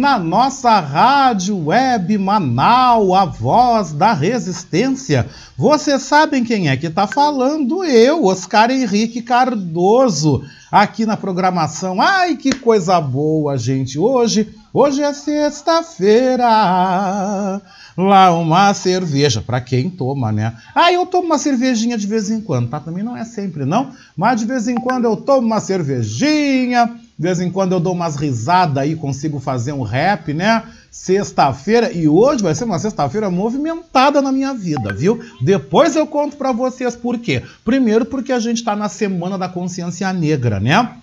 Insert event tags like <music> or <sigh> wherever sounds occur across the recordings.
na nossa rádio web Manaus, a voz da resistência. Vocês sabem quem é que está falando? Eu, Oscar Henrique Cardoso, aqui na programação. Ai, que coisa boa, gente. Hoje, hoje é sexta-feira. Lá uma cerveja, para quem toma, né? Ah, eu tomo uma cervejinha de vez em quando, tá? Também não é sempre, não. Mas de vez em quando eu tomo uma cervejinha de vez em quando eu dou umas risadas aí, consigo fazer um rap, né? Sexta-feira, e hoje vai ser uma sexta-feira movimentada na minha vida, viu? Depois eu conto para vocês por quê. Primeiro, porque a gente tá na Semana da Consciência Negra, né?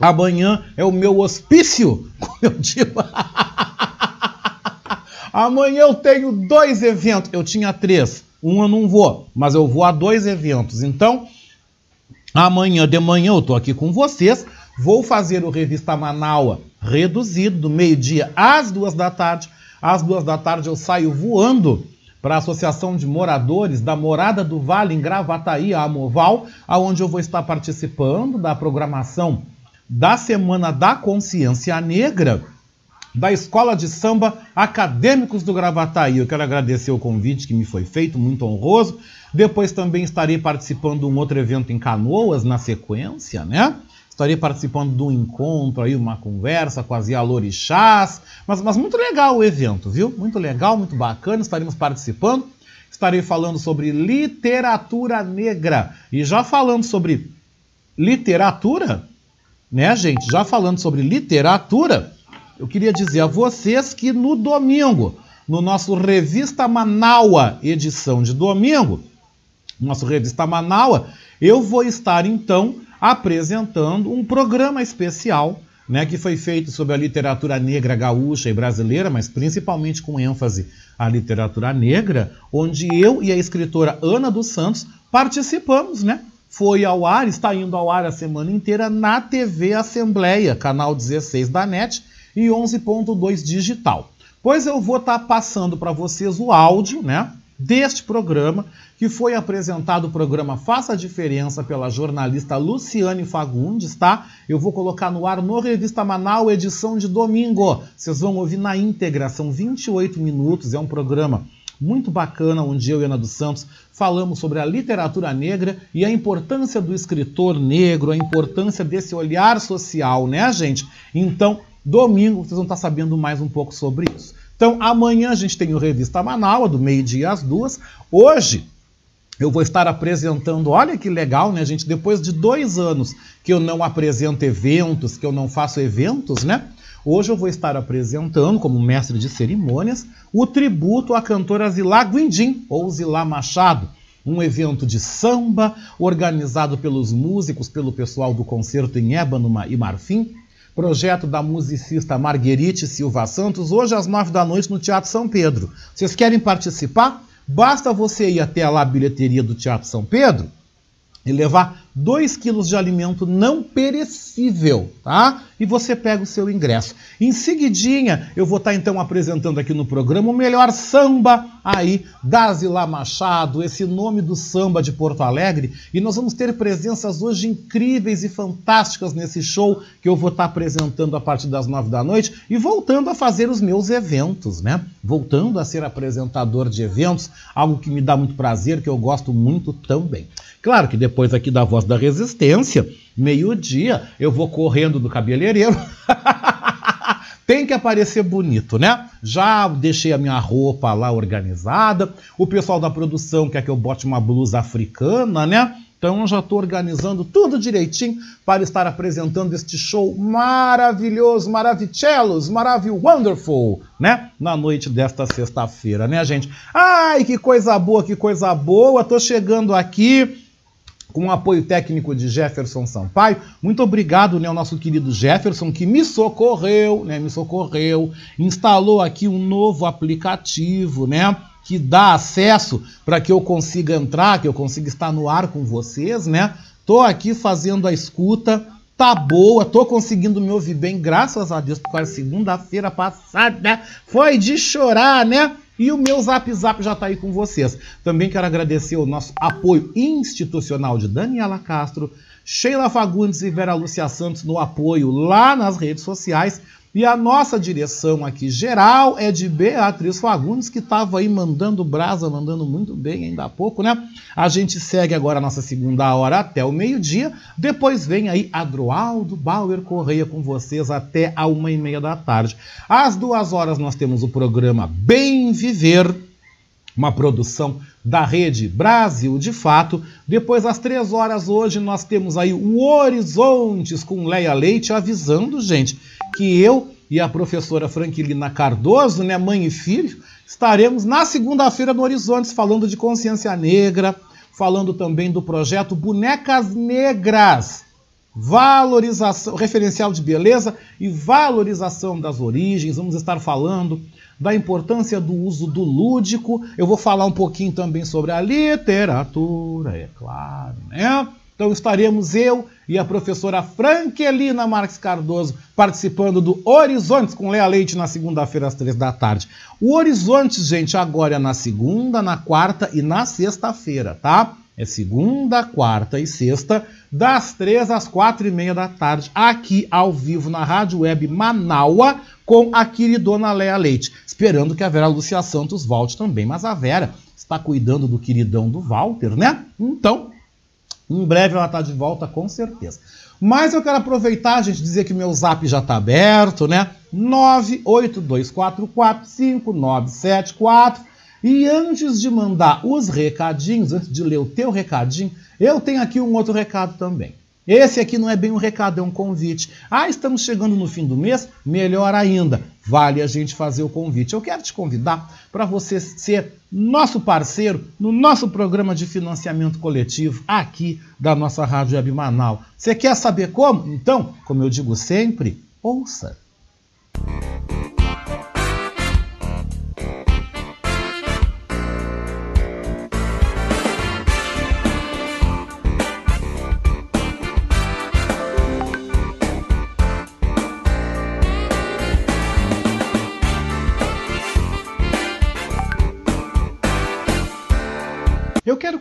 Amanhã é o meu hospício, <laughs> como eu digo. <laughs> Amanhã eu tenho dois eventos. Eu tinha três. Um eu não vou, mas eu vou a dois eventos. Então, amanhã de manhã eu tô aqui com vocês Vou fazer o Revista Manaua reduzido, do meio-dia às duas da tarde. Às duas da tarde eu saio voando para a Associação de Moradores da Morada do Vale, em Gravataí, a Amoval, aonde eu vou estar participando da programação da Semana da Consciência Negra da Escola de Samba Acadêmicos do Gravataí. Eu quero agradecer o convite que me foi feito, muito honroso. Depois também estarei participando de um outro evento em Canoas, na sequência, né? Estarei participando de um encontro aí, uma conversa com as Yalorixás, mas, mas muito legal o evento, viu? Muito legal, muito bacana, estaremos participando. Estarei falando sobre literatura negra. E já falando sobre literatura, né, gente? Já falando sobre literatura, eu queria dizer a vocês que no domingo, no nosso Revista Manaua, edição de domingo, nosso Revista Manaua, eu vou estar então apresentando um programa especial né, que foi feito sobre a literatura negra gaúcha e brasileira, mas principalmente com ênfase à literatura negra, onde eu e a escritora Ana dos Santos participamos, né? Foi ao ar, está indo ao ar a semana inteira na TV Assembleia, canal 16 da NET e 11.2 digital. Pois eu vou estar tá passando para vocês o áudio, né? deste programa, que foi apresentado o programa Faça a Diferença pela jornalista Luciane Fagundes, tá? Eu vou colocar no ar no Revista Manaus, edição de domingo. Vocês vão ouvir na íntegra, são 28 minutos, é um programa muito bacana, onde eu e Ana dos Santos falamos sobre a literatura negra e a importância do escritor negro, a importância desse olhar social, né, gente? Então, domingo vocês vão estar sabendo mais um pouco sobre isso. Então, amanhã a gente tem o Revista Manaus, do meio-dia às duas. Hoje, eu vou estar apresentando, olha que legal, né, gente? Depois de dois anos que eu não apresento eventos, que eu não faço eventos, né? Hoje eu vou estar apresentando, como mestre de cerimônias, o tributo à cantora Zilá Guindim, ou Zilá Machado. Um evento de samba organizado pelos músicos, pelo pessoal do concerto em ébano e marfim, projeto da musicista Marguerite Silva Santos, hoje às nove da noite no Teatro São Pedro. Vocês querem participar? Basta você ir até lá a bilheteria do Teatro São Pedro e levar 2 quilos de alimento não perecível, tá? E você pega o seu ingresso. Em seguidinha, eu vou estar tá, então apresentando aqui no programa o melhor samba aí da Zilá Machado, esse nome do samba de Porto Alegre, e nós vamos ter presenças hoje incríveis e fantásticas nesse show que eu vou estar tá apresentando a partir das nove da noite e voltando a fazer os meus eventos, né? Voltando a ser apresentador de eventos, algo que me dá muito prazer, que eu gosto muito também. Claro que depois aqui da Voz da Resistência, meio-dia, eu vou correndo do cabeleireiro. <laughs> Tem que aparecer bonito, né? Já deixei a minha roupa lá organizada. O pessoal da produção quer que eu bote uma blusa africana, né? Então já estou organizando tudo direitinho para estar apresentando este show maravilhoso, maravilhosos, maravilhoso, wonderful, né? Na noite desta sexta-feira, né, gente? Ai, que coisa boa, que coisa boa. Tô chegando aqui com o apoio técnico de Jefferson Sampaio. Muito obrigado, né, ao nosso querido Jefferson, que me socorreu, né, me socorreu, instalou aqui um novo aplicativo, né, que dá acesso para que eu consiga entrar, que eu consiga estar no ar com vocês, né. Tô aqui fazendo a escuta, tá boa, tô conseguindo me ouvir bem, graças a Deus, porque a segunda-feira passada foi de chorar, né? E o meu Zap Zap já está aí com vocês. Também quero agradecer o nosso apoio institucional de Daniela Castro, Sheila Fagundes e Vera Lúcia Santos no apoio lá nas redes sociais. E a nossa direção aqui geral é de Beatriz Fagundes, que estava aí mandando brasa, mandando muito bem ainda há pouco, né? A gente segue agora a nossa segunda hora até o meio-dia. Depois vem aí Adroaldo Bauer Correia com vocês até a uma e meia da tarde. Às duas horas nós temos o programa Bem Viver, uma produção da rede Brasil de Fato. Depois, às três horas hoje, nós temos aí o Horizontes com Leia Leite avisando, gente que eu e a professora Franquilina Cardoso, né, mãe e filho, estaremos na segunda-feira no Horizontes falando de consciência negra, falando também do projeto Bonecas Negras, valorização, referencial de beleza e valorização das origens. Vamos estar falando da importância do uso do lúdico. Eu vou falar um pouquinho também sobre a literatura, é claro, né? Então estaremos eu e a professora Frankelina Marques Cardoso participando do Horizontes com Lea Leite na segunda-feira às três da tarde. O Horizontes, gente, agora é na segunda, na quarta e na sexta-feira, tá? É segunda, quarta e sexta, das três às quatro e meia da tarde, aqui ao vivo na Rádio Web Manaua, com a queridona Lea Leite. Esperando que a Vera Lúcia Santos volte também, mas a Vera está cuidando do queridão do Walter, né? Então, em breve ela está de volta, com certeza. Mas eu quero aproveitar, gente, dizer que meu zap já está aberto, né? 982445974. E antes de mandar os recadinhos, antes de ler o teu recadinho, eu tenho aqui um outro recado também. Esse aqui não é bem um recado, é um convite. Ah, estamos chegando no fim do mês? Melhor ainda, vale a gente fazer o convite. Eu quero te convidar para você ser nosso parceiro no nosso programa de financiamento coletivo aqui da nossa Rádio Web Manaus. Você quer saber como? Então, como eu digo sempre, ouça. quero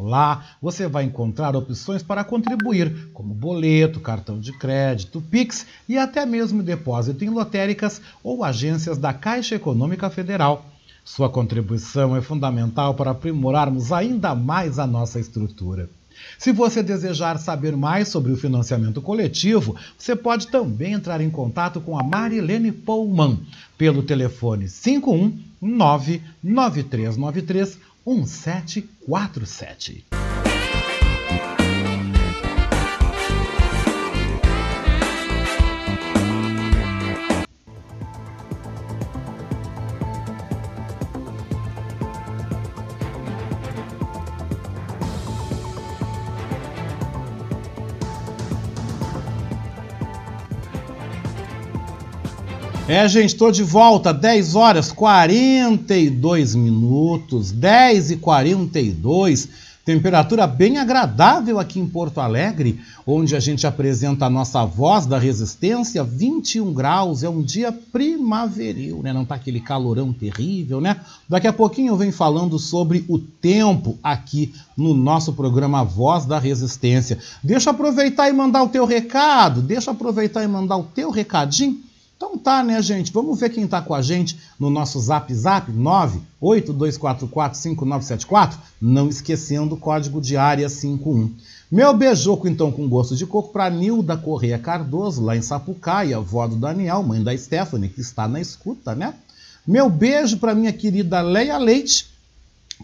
Lá você vai encontrar opções para contribuir, como boleto, cartão de crédito, Pix e até mesmo depósito em lotéricas ou agências da Caixa Econômica Federal. Sua contribuição é fundamental para aprimorarmos ainda mais a nossa estrutura. Se você desejar saber mais sobre o financiamento coletivo, você pode também entrar em contato com a Marilene Pullman pelo telefone 51 99393 1747. É, gente, estou de volta, 10 horas 42 minutos, 10 e 42, temperatura bem agradável aqui em Porto Alegre, onde a gente apresenta a nossa voz da resistência, 21 graus, é um dia primaveril, né? Não tá aquele calorão terrível, né? Daqui a pouquinho eu venho falando sobre o tempo aqui no nosso programa Voz da Resistência. Deixa aproveitar e mandar o teu recado, deixa aproveitar e mandar o teu recadinho então tá, né, gente? Vamos ver quem tá com a gente no nosso Zap Zap 982445974, não esquecendo o código de área 51. Meu beijoco, então, com gosto de coco para Nilda Correia Cardoso, lá em Sapucaia, avó do Daniel, mãe da Stephanie, que está na escuta, né? Meu beijo para minha querida Leia Leite,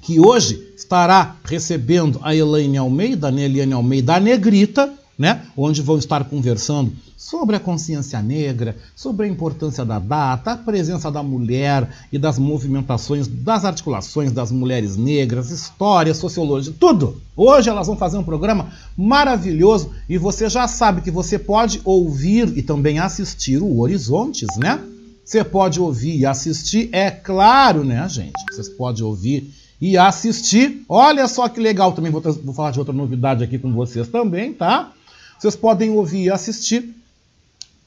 que hoje estará recebendo a Elaine Almeida, né, Eliane Almeida, a Negrita, né? Onde vão estar conversando sobre a consciência negra, sobre a importância da data, a presença da mulher e das movimentações, das articulações das mulheres negras, história, sociologia, tudo. Hoje elas vão fazer um programa maravilhoso e você já sabe que você pode ouvir e também assistir o Horizontes, né? Você pode ouvir e assistir, é claro, né, gente? Vocês podem ouvir e assistir. Olha só que legal, também vou, vou falar de outra novidade aqui com vocês também, tá? Vocês podem ouvir e assistir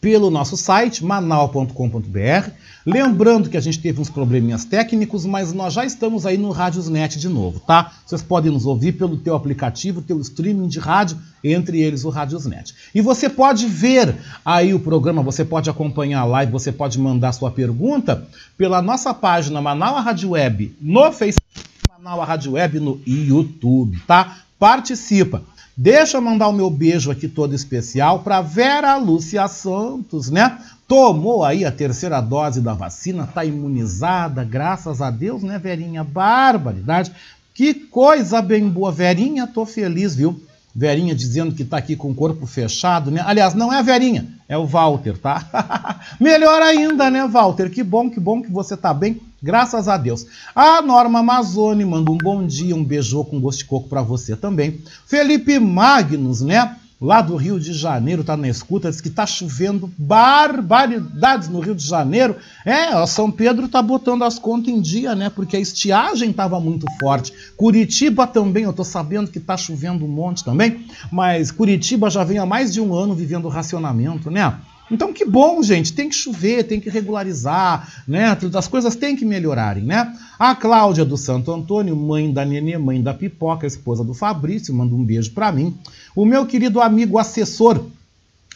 pelo nosso site manal.com.br. Lembrando que a gente teve uns probleminhas técnicos, mas nós já estamos aí no Radiosnet de novo, tá? Vocês podem nos ouvir pelo teu aplicativo, teu streaming de rádio, entre eles o Radiosnet. E você pode ver aí o programa, você pode acompanhar a live, você pode mandar sua pergunta pela nossa página Manaus Rádio Web no Facebook, Manaus Rádio Web no YouTube, tá? Participa. Deixa eu mandar o meu beijo aqui todo especial para Vera Lúcia Santos, né? Tomou aí a terceira dose da vacina, tá imunizada, graças a Deus, né, Verinha? Barbaridade. Que coisa bem boa, Verinha, tô feliz, viu? Verinha dizendo que tá aqui com o corpo fechado, né? Aliás, não é a Verinha, é o Walter, tá? <laughs> Melhor ainda, né, Walter? Que bom, que bom que você tá bem. Graças a Deus. A Norma Amazone manda um bom dia, um beijô com gosto de coco para você também. Felipe Magnus, né? Lá do Rio de Janeiro, tá na escuta, diz que tá chovendo barbaridades no Rio de Janeiro. É, ó, São Pedro tá botando as contas em dia, né? Porque a estiagem tava muito forte. Curitiba também, eu tô sabendo que tá chovendo um monte também, mas Curitiba já vem há mais de um ano vivendo racionamento, né? Então, que bom, gente. Tem que chover, tem que regularizar, né? As coisas têm que melhorarem, né? A Cláudia do Santo Antônio, mãe da Nenê, mãe da Pipoca, esposa do Fabrício, manda um beijo para mim. O meu querido amigo assessor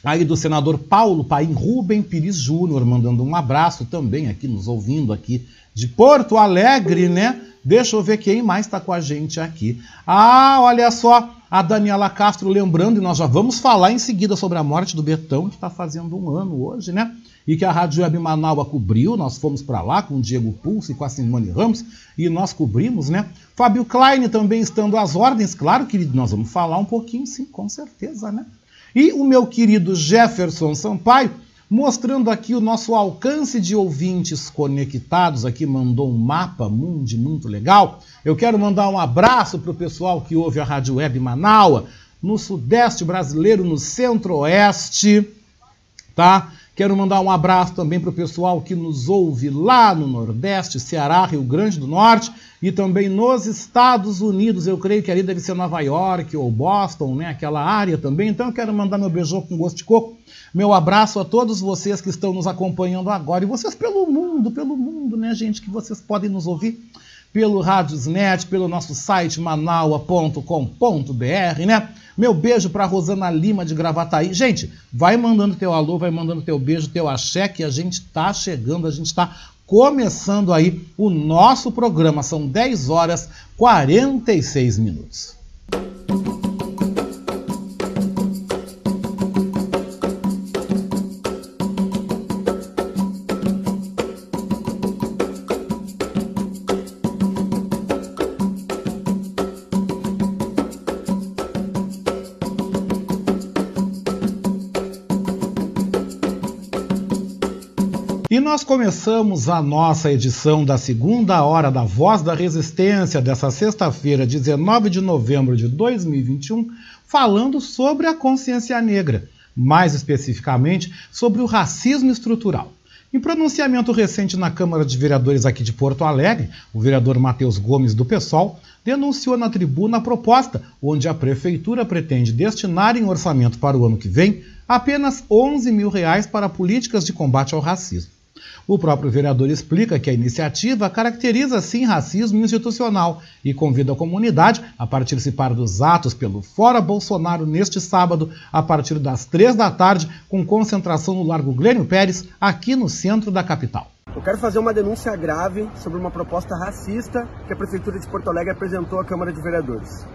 aí do senador Paulo Paim Rubem Pires Júnior, mandando um abraço também aqui, nos ouvindo aqui de Porto Alegre, né? Deixa eu ver quem mais está com a gente aqui. Ah, olha só, a Daniela Castro lembrando, e nós já vamos falar em seguida sobre a morte do Betão, que está fazendo um ano hoje, né? E que a Rádio Web Manaus cobriu, nós fomos para lá com o Diego Pulso e com a Simone Ramos, e nós cobrimos, né? Fábio Klein também estando às ordens, claro, querido, nós vamos falar um pouquinho, sim, com certeza, né? E o meu querido Jefferson Sampaio, mostrando aqui o nosso alcance de ouvintes conectados. Aqui mandou um mapa mundi muito legal. Eu quero mandar um abraço para o pessoal que ouve a Rádio Web Manaua, no Sudeste brasileiro, no Centro-Oeste, tá? Quero mandar um abraço também para o pessoal que nos ouve lá no Nordeste, Ceará, Rio Grande do Norte e também nos Estados Unidos. Eu creio que ali deve ser Nova York ou Boston, né? Aquela área também. Então quero mandar meu beijo com gosto de coco. Meu abraço a todos vocês que estão nos acompanhando agora e vocês pelo mundo, pelo mundo, né, gente? Que vocês podem nos ouvir pelo Radiosnet, pelo nosso site manaua.com.br, né? Meu beijo para Rosana Lima de Gravataí. Gente, vai mandando teu alô, vai mandando teu beijo, teu axé, que a gente tá chegando, a gente tá começando aí o nosso programa. São 10 horas 46 minutos. Começamos a nossa edição da segunda hora da Voz da Resistência dessa sexta-feira, 19 de novembro de 2021, falando sobre a consciência negra, mais especificamente sobre o racismo estrutural. Em pronunciamento recente na Câmara de Vereadores aqui de Porto Alegre, o vereador Matheus Gomes do PSOL denunciou na tribuna a proposta onde a prefeitura pretende destinar em orçamento para o ano que vem apenas 11 mil reais para políticas de combate ao racismo. O próprio vereador explica que a iniciativa caracteriza sim racismo institucional e convida a comunidade a participar dos atos pelo Fora Bolsonaro neste sábado, a partir das três da tarde, com concentração no Largo Glênio Pérez, aqui no centro da capital. Eu quero fazer uma denúncia grave sobre uma proposta racista que a Prefeitura de Porto Alegre apresentou à Câmara de Vereadores.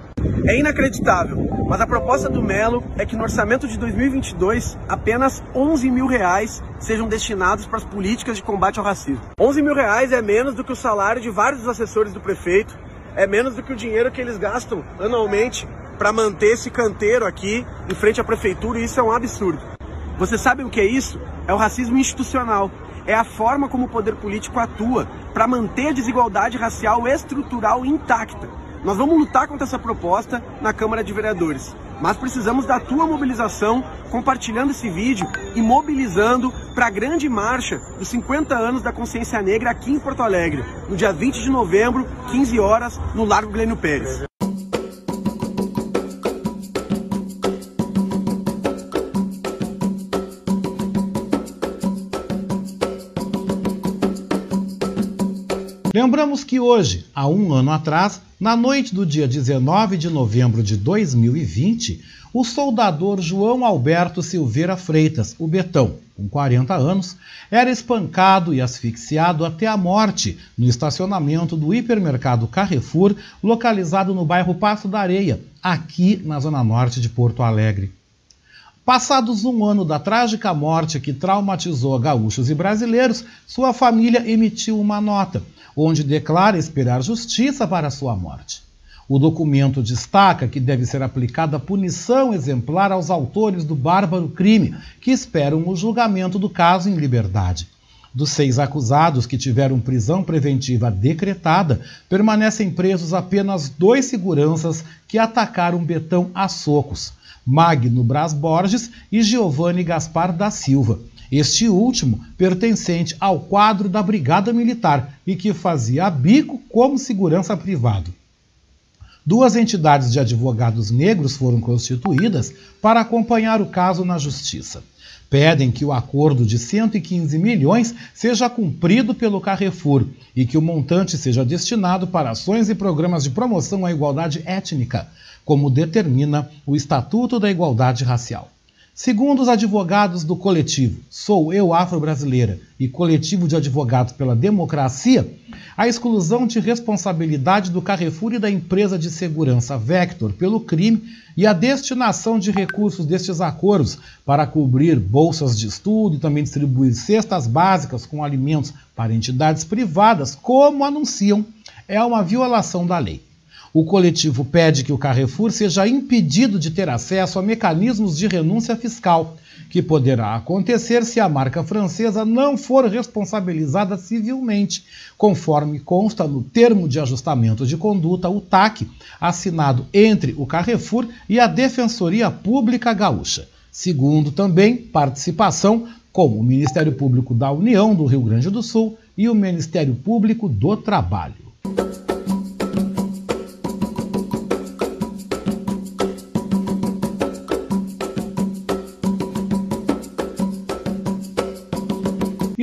É inacreditável, mas a proposta do Melo é que no orçamento de 2022 apenas 11 mil reais sejam destinados para as políticas de combate ao racismo. 11 mil reais é menos do que o salário de vários dos assessores do prefeito, é menos do que o dinheiro que eles gastam anualmente para manter esse canteiro aqui em frente à prefeitura e isso é um absurdo. Você sabe o que é isso? É o racismo institucional. É a forma como o poder político atua para manter a desigualdade racial estrutural intacta. Nós vamos lutar contra essa proposta na Câmara de Vereadores. mas precisamos da tua mobilização, compartilhando esse vídeo e mobilizando para a grande marcha dos 50 anos da consciência negra aqui em Porto Alegre, no dia 20 de novembro, 15 horas, no Largo Glênio Pérez. Lembramos que hoje, há um ano atrás, na noite do dia 19 de novembro de 2020, o soldador João Alberto Silveira Freitas, o Betão, com 40 anos, era espancado e asfixiado até a morte no estacionamento do hipermercado Carrefour, localizado no bairro Passo da Areia, aqui na zona norte de Porto Alegre. Passados um ano da trágica morte que traumatizou gaúchos e brasileiros, sua família emitiu uma nota onde declara esperar justiça para sua morte. O documento destaca que deve ser aplicada punição exemplar aos autores do bárbaro crime, que esperam o julgamento do caso em liberdade. Dos seis acusados que tiveram prisão preventiva decretada, permanecem presos apenas dois seguranças que atacaram Betão a socos: Magno Bras Borges e Giovanni Gaspar da Silva este último pertencente ao quadro da Brigada Militar e que fazia bico como segurança privado. Duas entidades de advogados negros foram constituídas para acompanhar o caso na justiça. Pedem que o acordo de 115 milhões seja cumprido pelo Carrefour e que o montante seja destinado para ações e programas de promoção à igualdade étnica, como determina o Estatuto da Igualdade Racial. Segundo os advogados do coletivo Sou Eu Afro-Brasileira e Coletivo de Advogados pela Democracia, a exclusão de responsabilidade do Carrefour e da empresa de segurança Vector pelo crime e a destinação de recursos destes acordos para cobrir bolsas de estudo e também distribuir cestas básicas com alimentos para entidades privadas, como anunciam, é uma violação da lei. O coletivo pede que o Carrefour seja impedido de ter acesso a mecanismos de renúncia fiscal, que poderá acontecer se a marca francesa não for responsabilizada civilmente, conforme consta no termo de ajustamento de conduta, o TAC, assinado entre o Carrefour e a Defensoria Pública Gaúcha. Segundo também participação como o Ministério Público da União do Rio Grande do Sul e o Ministério Público do Trabalho.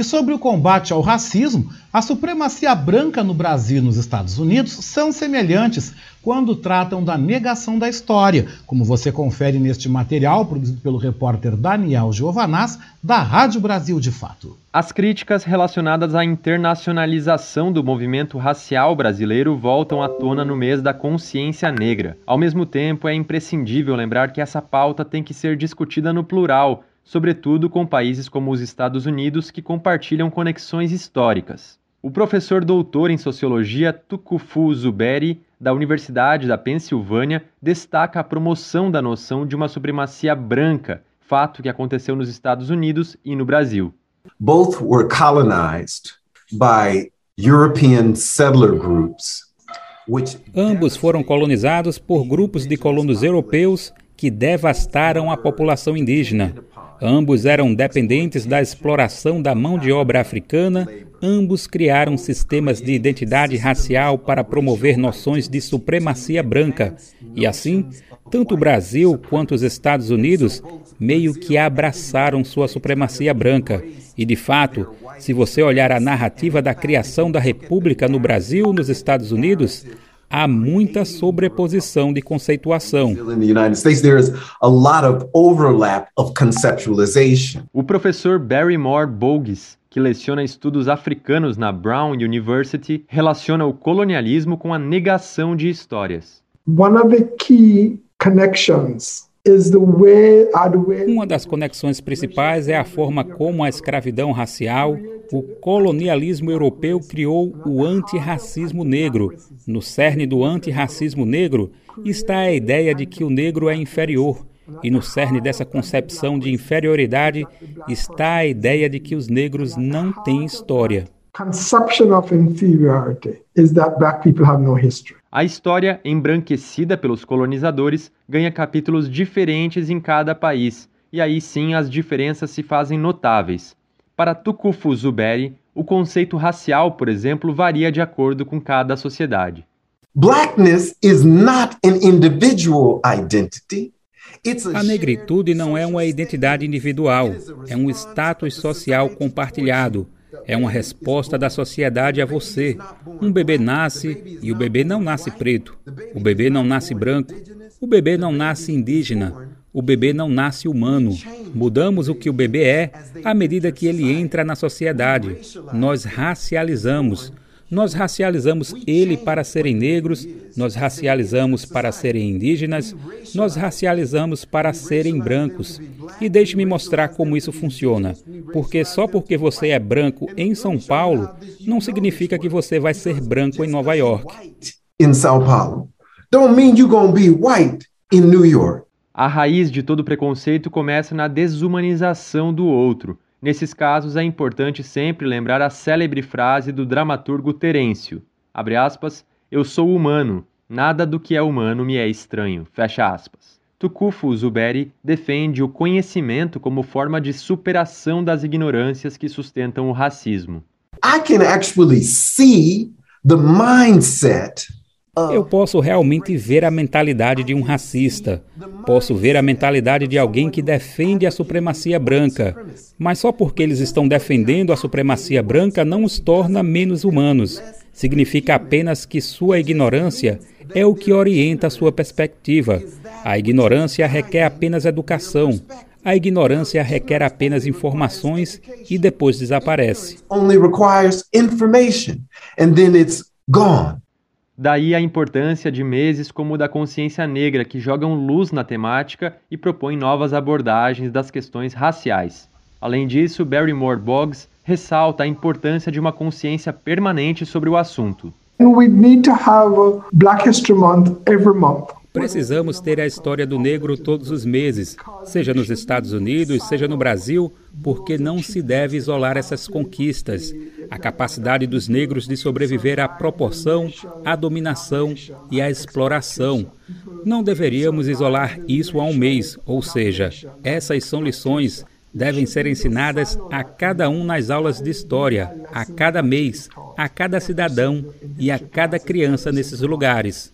Sobre o combate ao racismo, a supremacia branca no Brasil e nos Estados Unidos são semelhantes quando tratam da negação da história, como você confere neste material produzido pelo repórter Daniel Giovanaz, da Rádio Brasil de Fato. As críticas relacionadas à internacionalização do movimento racial brasileiro voltam à tona no mês da consciência negra. Ao mesmo tempo, é imprescindível lembrar que essa pauta tem que ser discutida no plural sobretudo com países como os Estados Unidos que compartilham conexões históricas. O professor doutor em sociologia Tukufu Zuberi, da Universidade da Pensilvânia, destaca a promoção da noção de uma supremacia branca, fato que aconteceu nos Estados Unidos e no Brasil. Both were colonized by European settler groups. Ambos foram colonizados por grupos de colonos europeus que devastaram a população indígena, Ambos eram dependentes da exploração da mão de obra africana, ambos criaram sistemas de identidade racial para promover noções de supremacia branca, e assim, tanto o Brasil quanto os Estados Unidos meio que abraçaram sua supremacia branca. E de fato, se você olhar a narrativa da criação da República no Brasil nos Estados Unidos, há muita sobreposição de conceituação. O professor Barrymore Bogues, que leciona estudos africanos na Brown University, relaciona o colonialismo com a negação de histórias. One of the key connections uma das conexões principais é a forma como a escravidão racial, o colonialismo europeu criou o antirracismo negro. No cerne do antirracismo negro está a ideia de que o negro é inferior. E no cerne dessa concepção de inferioridade está a ideia de que os negros não têm história. Conception of inferiority is that black people have no history. A história, embranquecida pelos colonizadores, ganha capítulos diferentes em cada país, e aí sim as diferenças se fazem notáveis. Para Tukufu Zuberi, o conceito racial, por exemplo, varia de acordo com cada sociedade. Blackness is not an individual identity. A negritude não é uma identidade individual, é um status social compartilhado, é uma resposta da sociedade a você. Um bebê nasce e o bebê não nasce preto. O bebê não nasce branco. O bebê não nasce indígena. O bebê não nasce humano. Mudamos o que o bebê é à medida que ele entra na sociedade. Nós racializamos. Nós racializamos ele para serem negros, nós racializamos para serem indígenas, nós racializamos para serem brancos. E deixe-me mostrar como isso funciona. Porque só porque você é branco em São Paulo, não significa que você vai ser branco em Nova York. In São Paulo. Don't mean you're gonna be white in New York. A raiz de todo preconceito começa na desumanização do outro. Nesses casos, é importante sempre lembrar a célebre frase do dramaturgo Terêncio, aspas, eu sou humano, nada do que é humano me é estranho, fecha aspas. Zuberi defende o conhecimento como forma de superação das ignorâncias que sustentam o racismo. I can actually see the mindset eu posso realmente ver a mentalidade de um racista. Posso ver a mentalidade de alguém que defende a supremacia branca. Mas só porque eles estão defendendo a supremacia branca não os torna menos humanos. Significa apenas que sua ignorância é o que orienta a sua perspectiva. A ignorância requer apenas educação. A ignorância requer apenas informações e depois desaparece. Only requires information and then it's gone. Daí a importância de meses como o da consciência negra, que jogam luz na temática e propõem novas abordagens das questões raciais. Além disso, Barrymore Boggs ressalta a importância de uma consciência permanente sobre o assunto. We need to have Black History Month every month. Precisamos ter a história do negro todos os meses, seja nos Estados Unidos, seja no Brasil, porque não se deve isolar essas conquistas. A capacidade dos negros de sobreviver à proporção, à dominação e à exploração. Não deveríamos isolar isso a um mês, ou seja, essas são lições devem ser ensinadas a cada um nas aulas de história, a cada mês, a cada cidadão e a cada criança nesses lugares.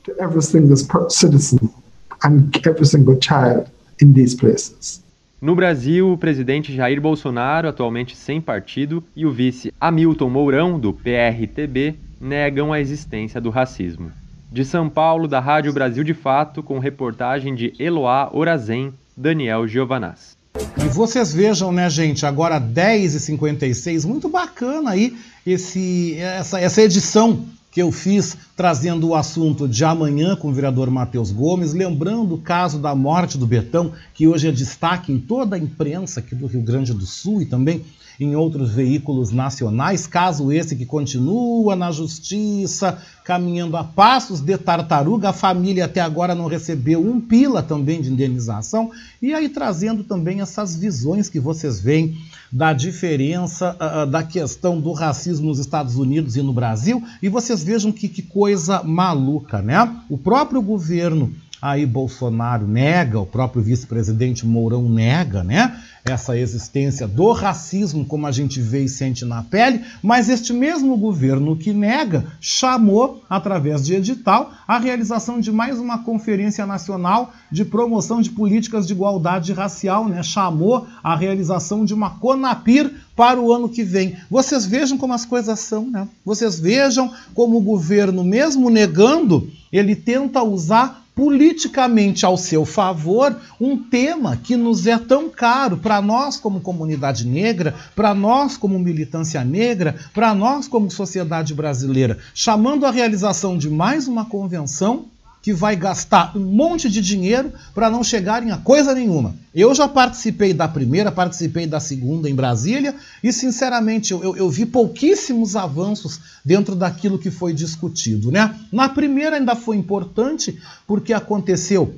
No Brasil, o presidente Jair Bolsonaro, atualmente sem partido, e o vice Hamilton Mourão, do PRTB, negam a existência do racismo. De São Paulo, da Rádio Brasil de Fato, com reportagem de Eloá Orazen, Daniel Giovanaz. E vocês vejam, né, gente, agora 10h56, muito bacana aí esse, essa, essa edição que eu fiz trazendo o assunto de amanhã com o vereador Matheus Gomes, lembrando o caso da morte do Betão, que hoje é destaque em toda a imprensa aqui do Rio Grande do Sul e também em outros veículos nacionais, caso esse que continua na justiça, caminhando a passos de tartaruga, a família até agora não recebeu um pila também de indenização, e aí trazendo também essas visões que vocês veem da diferença uh, da questão do racismo nos Estados Unidos e no Brasil, e vocês vejam que, que coisa maluca, né? O próprio governo aí Bolsonaro nega, o próprio vice-presidente Mourão nega, né? Essa existência do racismo, como a gente vê e sente na pele, mas este mesmo governo que nega chamou, através de edital, a realização de mais uma Conferência Nacional de Promoção de Políticas de Igualdade Racial, né? Chamou a realização de uma CONAPIR para o ano que vem. Vocês vejam como as coisas são, né? Vocês vejam como o governo, mesmo negando, ele tenta usar politicamente ao seu favor um tema que nos é tão caro para nós como comunidade negra, para nós como militância negra, para nós como sociedade brasileira, chamando a realização de mais uma convenção que vai gastar um monte de dinheiro para não chegarem a coisa nenhuma. Eu já participei da primeira, participei da segunda em Brasília e, sinceramente, eu, eu, vi pouquíssimos avanços dentro daquilo que foi discutido. Né? Na primeira ainda foi importante porque aconteceu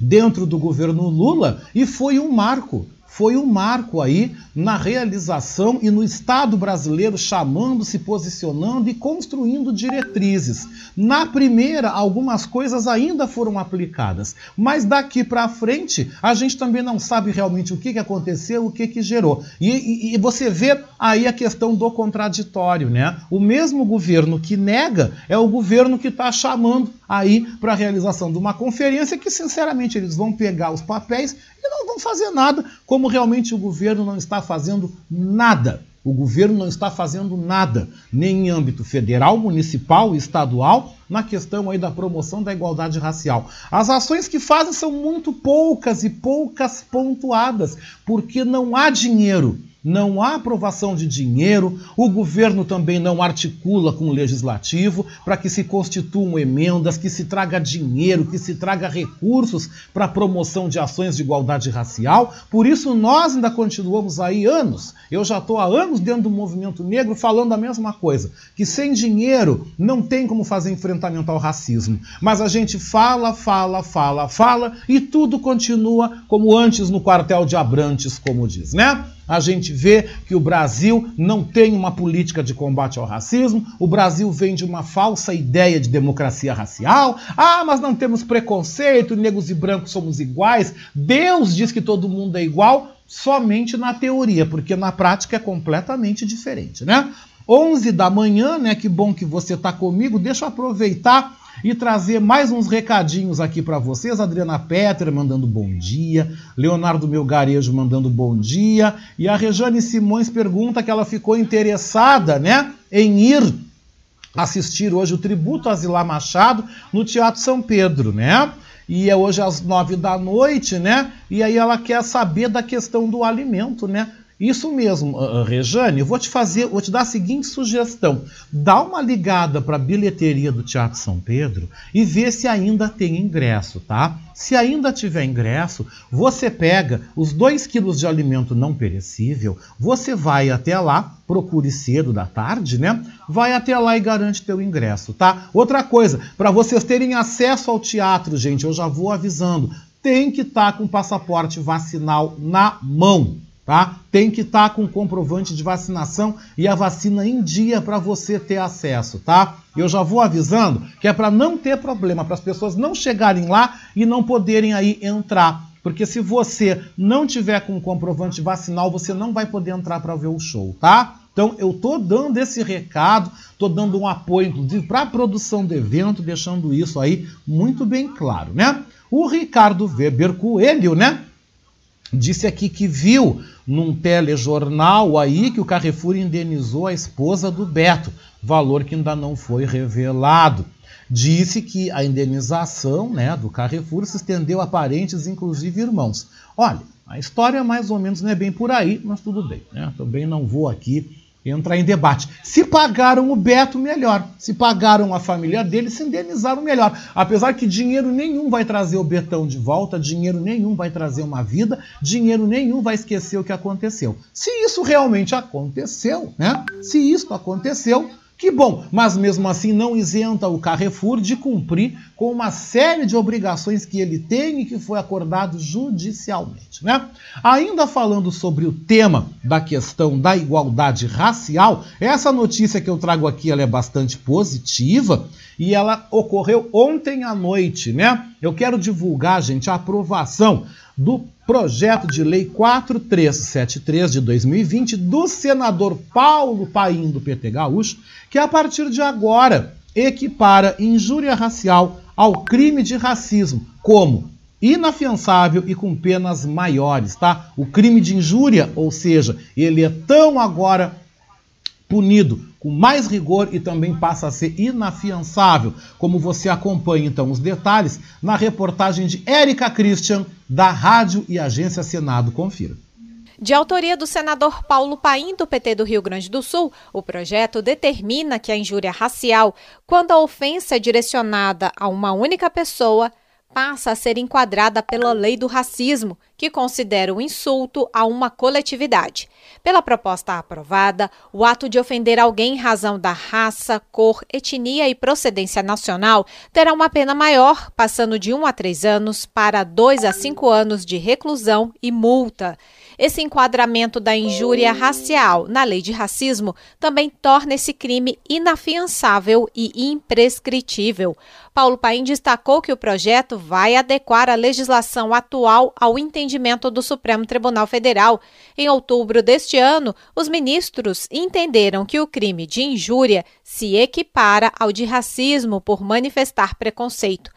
dentro do governo Lula e foi um marco foi um marco aí na realização e no Estado brasileiro chamando, se posicionando e construindo diretrizes. Na primeira, algumas coisas ainda foram aplicadas, mas daqui para frente a gente também não sabe realmente o que, que aconteceu, o que, que gerou. E, e, e você vê aí a questão do contraditório, né? O mesmo governo que nega é o governo que está chamando aí para a realização de uma conferência que, sinceramente, eles vão pegar os papéis e não vão fazer nada, como realmente o governo não está fazendo nada. O governo não está fazendo nada, nem em âmbito federal, municipal estadual, na questão aí da promoção da igualdade racial. As ações que fazem são muito poucas e poucas pontuadas, porque não há dinheiro não há aprovação de dinheiro, o governo também não articula com o legislativo para que se constituam emendas, que se traga dinheiro, que se traga recursos para a promoção de ações de igualdade racial. Por isso nós ainda continuamos aí anos. Eu já estou há anos dentro do movimento negro falando a mesma coisa, que sem dinheiro não tem como fazer enfrentamento ao racismo. Mas a gente fala, fala, fala, fala e tudo continua como antes no quartel de Abrantes, como diz, né? A gente vê que o Brasil não tem uma política de combate ao racismo, o Brasil vem de uma falsa ideia de democracia racial. Ah, mas não temos preconceito, negros e brancos somos iguais. Deus diz que todo mundo é igual somente na teoria, porque na prática é completamente diferente, né? 11 da manhã, né? Que bom que você está comigo. Deixa eu aproveitar e trazer mais uns recadinhos aqui para vocês. Adriana Petter mandando bom dia, Leonardo Melgarejo mandando bom dia, e a Rejane Simões pergunta que ela ficou interessada, né, em ir assistir hoje o tributo a Zilá Machado no Teatro São Pedro, né? E é hoje às nove da noite, né? E aí ela quer saber da questão do alimento, né? Isso mesmo, uh, Rejane, eu vou te fazer, vou te dar a seguinte sugestão. Dá uma ligada para a bilheteria do Teatro São Pedro e vê se ainda tem ingresso, tá? Se ainda tiver ingresso, você pega os 2 quilos de alimento não perecível, você vai até lá, procure cedo da tarde, né? Vai até lá e garante teu ingresso, tá? Outra coisa, para vocês terem acesso ao teatro, gente, eu já vou avisando, tem que estar tá com passaporte vacinal na mão tá? Tem que estar tá com comprovante de vacinação e a vacina em dia para você ter acesso, tá? Eu já vou avisando que é para não ter problema, para as pessoas não chegarem lá e não poderem aí entrar. Porque se você não tiver com comprovante vacinal, você não vai poder entrar para ver o show, tá? Então eu tô dando esse recado, tô dando um apoio inclusive para a produção do evento, deixando isso aí muito bem claro, né? O Ricardo Weber Coelho, né? Disse aqui que viu num telejornal aí que o Carrefour indenizou a esposa do Beto, valor que ainda não foi revelado. Disse que a indenização né, do Carrefour se estendeu a parentes, inclusive irmãos. Olha, a história mais ou menos não é bem por aí, mas tudo bem. Né? Também não vou aqui entrar em debate. Se pagaram o Beto, melhor. Se pagaram a família dele, se indenizaram melhor. Apesar que dinheiro nenhum vai trazer o Betão de volta, dinheiro nenhum vai trazer uma vida, dinheiro nenhum vai esquecer o que aconteceu. Se isso realmente aconteceu, né? Se isso aconteceu, que bom, mas mesmo assim não isenta o Carrefour de cumprir com uma série de obrigações que ele tem e que foi acordado judicialmente. Né? Ainda falando sobre o tema da questão da igualdade racial, essa notícia que eu trago aqui é bastante positiva e ela ocorreu ontem à noite. Né? Eu quero divulgar, gente, a aprovação do projeto de lei 4373 de 2020 do senador Paulo Paim do PT Gaúcho, que a partir de agora equipara injúria racial ao crime de racismo como inafiançável e com penas maiores, tá? O crime de injúria, ou seja, ele é tão agora punido com mais rigor e também passa a ser inafiançável, como você acompanha então os detalhes na reportagem de Érica Christian, da Rádio e Agência Senado. Confira. De autoria do senador Paulo Paim, do PT do Rio Grande do Sul, o projeto determina que a injúria racial, quando a ofensa é direcionada a uma única pessoa, passa a ser enquadrada pela lei do racismo, que considera o insulto a uma coletividade. Pela proposta aprovada, o ato de ofender alguém em razão da raça, cor, etnia e procedência nacional terá uma pena maior, passando de 1 a 3 anos para 2 a 5 anos de reclusão e multa. Esse enquadramento da injúria racial na lei de racismo também torna esse crime inafiançável e imprescritível. Paulo Paim destacou que o projeto vai adequar a legislação atual ao entendimento do Supremo Tribunal Federal. Em outubro deste ano, os ministros entenderam que o crime de injúria se equipara ao de racismo por manifestar preconceito.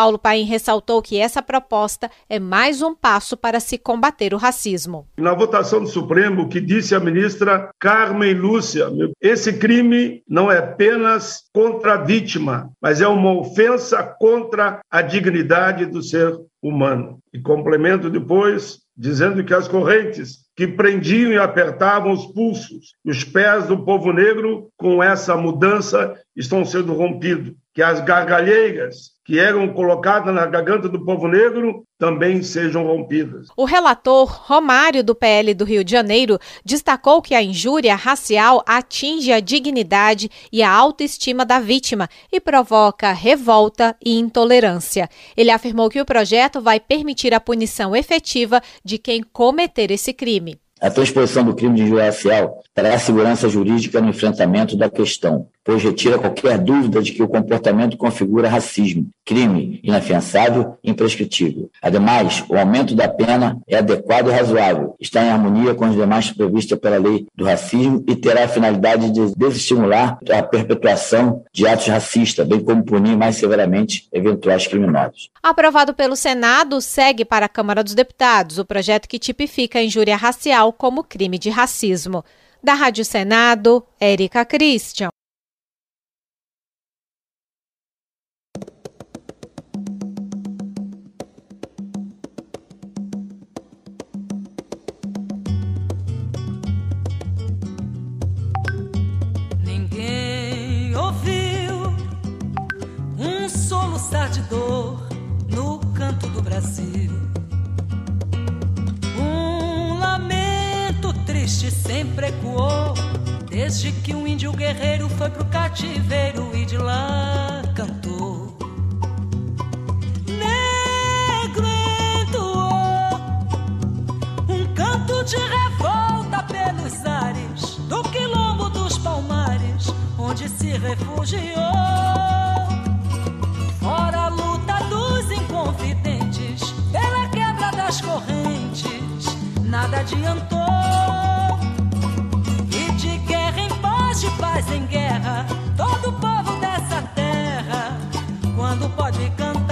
Paulo Paim ressaltou que essa proposta é mais um passo para se combater o racismo. Na votação do Supremo, o que disse a ministra Carmen Lúcia, esse crime não é apenas contra a vítima, mas é uma ofensa contra a dignidade do ser humano. E complemento depois dizendo que as correntes que prendiam e apertavam os pulsos e os pés do povo negro, com essa mudança, estão sendo rompidos. Que as gargalheiras que eram colocadas na garganta do povo negro também sejam rompidas. O relator Romário do PL do Rio de Janeiro destacou que a injúria racial atinge a dignidade e a autoestima da vítima e provoca revolta e intolerância. Ele afirmou que o projeto vai permitir a punição efetiva de quem cometer esse crime. A transposição do crime de injúria racial traz segurança jurídica no enfrentamento da questão, pois retira qualquer dúvida de que o comportamento configura racismo, crime inafiançável e imprescritível. Ademais, o aumento da pena é adequado e razoável, está em harmonia com as demais previstas pela lei do racismo e terá a finalidade de desestimular a perpetuação de atos racistas, bem como punir mais severamente eventuais criminosos. Aprovado pelo Senado, segue para a Câmara dos Deputados o projeto que tipifica a injúria racial como crime de racismo. Da Rádio Senado, Érica Christian. Brasil. Um lamento triste sempre ecoou, desde que um índio guerreiro foi pro cativeiro e de lá cantou. Negro entoou um canto de revolta pelos ares do quilombo dos palmares, onde se refugiou. Fora a luta dos inconfidentes, pela quebra das correntes, nada adiantou. E de guerra em paz, de paz em guerra, todo povo dessa terra, quando pode cantar,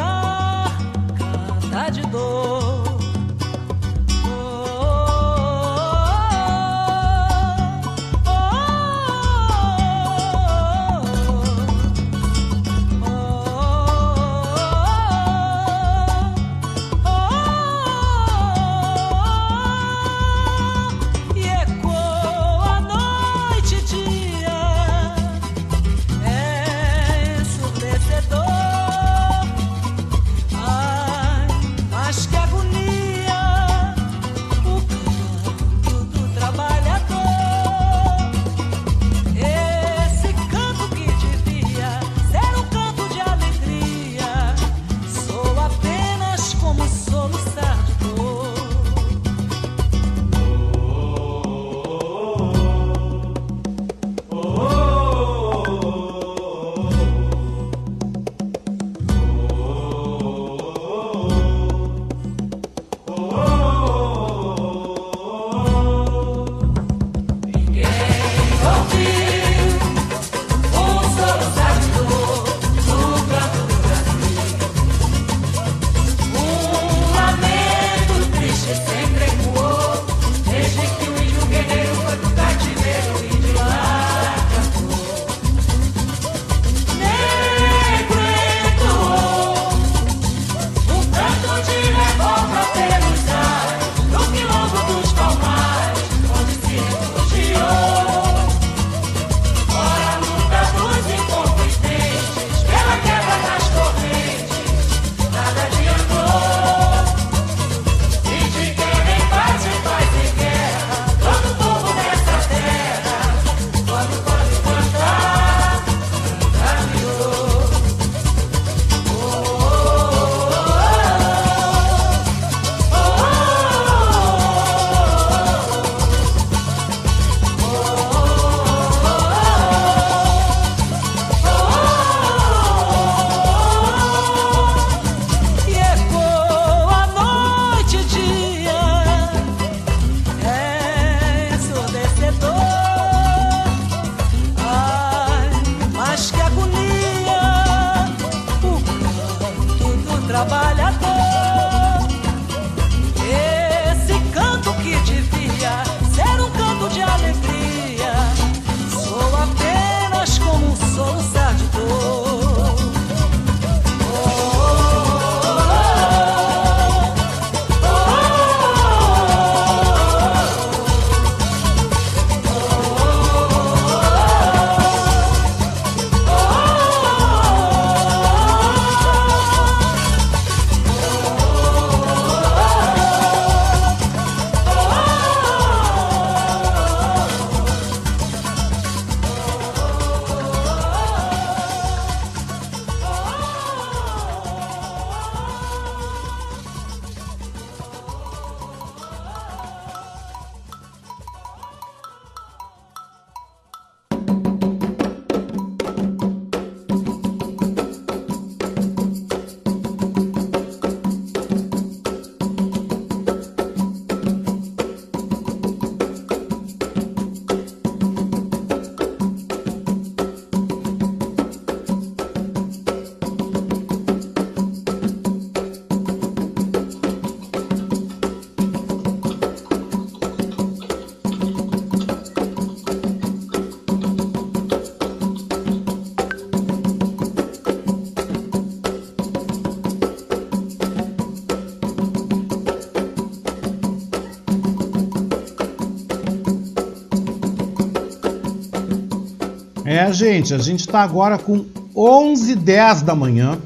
É, gente, a gente está agora com 11 10 da manhã.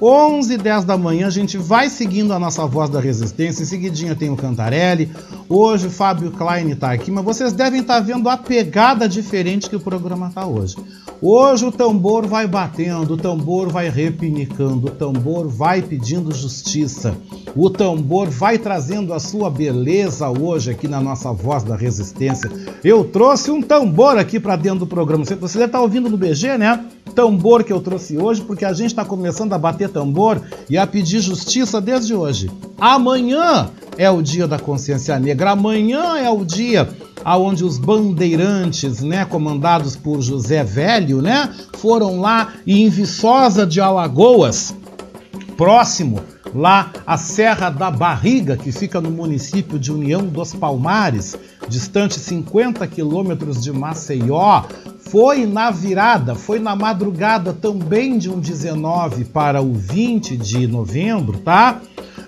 11 e 10 da manhã, a gente vai seguindo a nossa voz da resistência. Em seguidinha tem o Cantarelli. Hoje o Fábio Klein está aqui, mas vocês devem estar tá vendo a pegada diferente que o programa está hoje. Hoje o tambor vai batendo, o tambor vai repinicando, o tambor vai pedindo justiça. O tambor vai trazendo a sua beleza hoje aqui na nossa voz da resistência. Eu trouxe um tambor aqui para dentro do programa. Você deve estar tá ouvindo no BG, né? Tambor que eu trouxe hoje, porque a gente está começando a bater tambor e a pedir justiça desde hoje. Amanhã é o dia da consciência negra. Amanhã é o dia aonde os bandeirantes, né, comandados por José Velho, né, foram lá em Viçosa de Alagoas, próximo lá a Serra da Barriga, que fica no município de União dos Palmares, distante 50 quilômetros de Maceió, foi na virada, foi na madrugada também de um 19 para o 20 de novembro, tá?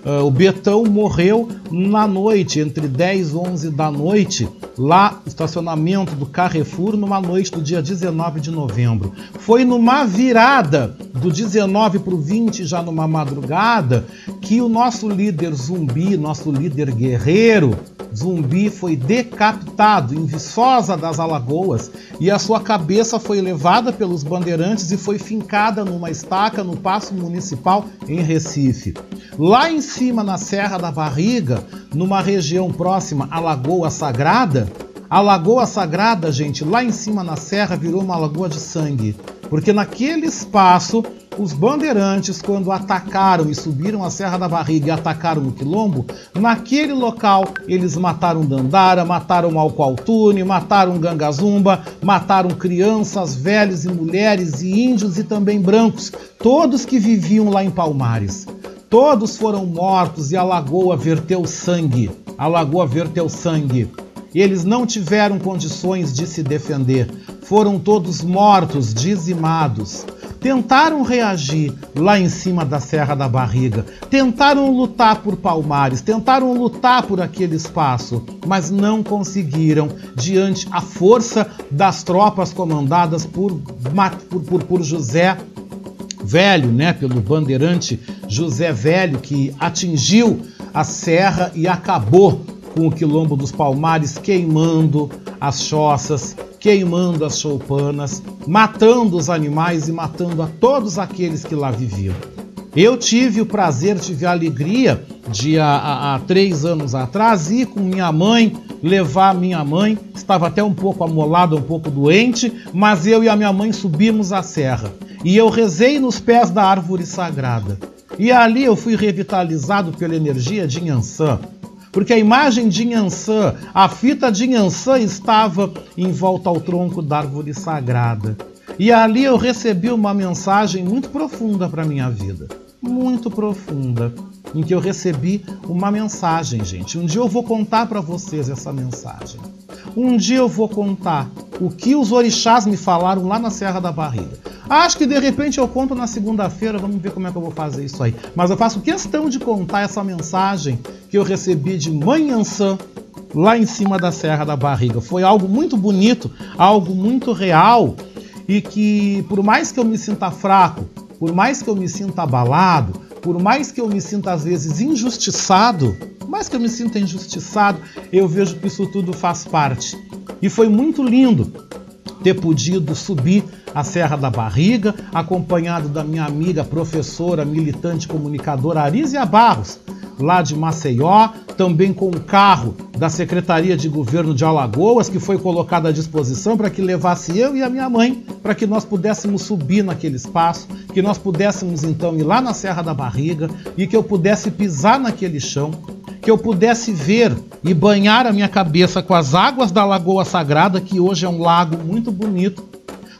Uh, o Betão morreu na noite, entre 10 e 11 da noite, lá estacionamento do Carrefour, numa noite do dia 19 de novembro. Foi numa virada do 19 para o 20, já numa madrugada, que o nosso líder zumbi, nosso líder guerreiro, Zumbi foi decapitado em Viçosa das Alagoas e a sua cabeça foi levada pelos bandeirantes e foi fincada numa estaca no Paço Municipal em Recife. Lá em cima, na Serra da Barriga, numa região próxima à Lagoa Sagrada, a Lagoa Sagrada, gente, lá em cima na serra virou uma lagoa de sangue, porque naquele espaço os bandeirantes, quando atacaram e subiram a Serra da Barriga e atacaram o Quilombo, naquele local eles mataram Dandara, mataram Alcoaltune, mataram Gangazumba, mataram crianças, velhos e mulheres e índios e também brancos, todos que viviam lá em Palmares. Todos foram mortos e a lagoa verteu sangue. A lagoa verteu sangue. Eles não tiveram condições de se defender. Foram todos mortos, dizimados tentaram reagir lá em cima da Serra da Barriga, tentaram lutar por Palmares, tentaram lutar por aquele espaço, mas não conseguiram diante a força das tropas comandadas por, por, por, por José Velho, né, pelo bandeirante José Velho, que atingiu a serra e acabou com o quilombo dos Palmares, queimando as choças, queimando as choupanas, matando os animais e matando a todos aqueles que lá viviam. Eu tive o prazer, tive a alegria de há, há, três anos atrás ir com minha mãe, levar minha mãe, estava até um pouco amolada, um pouco doente, mas eu e a minha mãe subimos a serra e eu rezei nos pés da árvore sagrada. E ali eu fui revitalizado pela energia de Nhansan porque a imagem de Nhansan, a fita de Nhansan estava em volta ao tronco da árvore sagrada. E ali eu recebi uma mensagem muito profunda para minha vida, muito profunda, em que eu recebi uma mensagem, gente. Um dia eu vou contar para vocês essa mensagem. Um dia eu vou contar o que os orixás me falaram lá na Serra da Barriga. Acho que de repente eu conto na segunda-feira, vamos ver como é que eu vou fazer isso aí. Mas eu faço questão de contar essa mensagem que eu recebi de Manhançã, lá em cima da Serra da Barriga. Foi algo muito bonito, algo muito real e que, por mais que eu me sinta fraco, por mais que eu me sinta abalado, por mais que eu me sinta às vezes injustiçado, por mais que eu me sinta injustiçado, eu vejo que isso tudo faz parte. E foi muito lindo ter podido subir a Serra da Barriga, acompanhado da minha amiga, professora, militante, comunicadora Arísia Barros, lá de Maceió, também com o carro da Secretaria de Governo de Alagoas, que foi colocado à disposição para que levasse eu e a minha mãe, para que nós pudéssemos subir naquele espaço, que nós pudéssemos então ir lá na Serra da Barriga e que eu pudesse pisar naquele chão, que eu pudesse ver e banhar a minha cabeça com as águas da Lagoa Sagrada, que hoje é um lago muito bonito,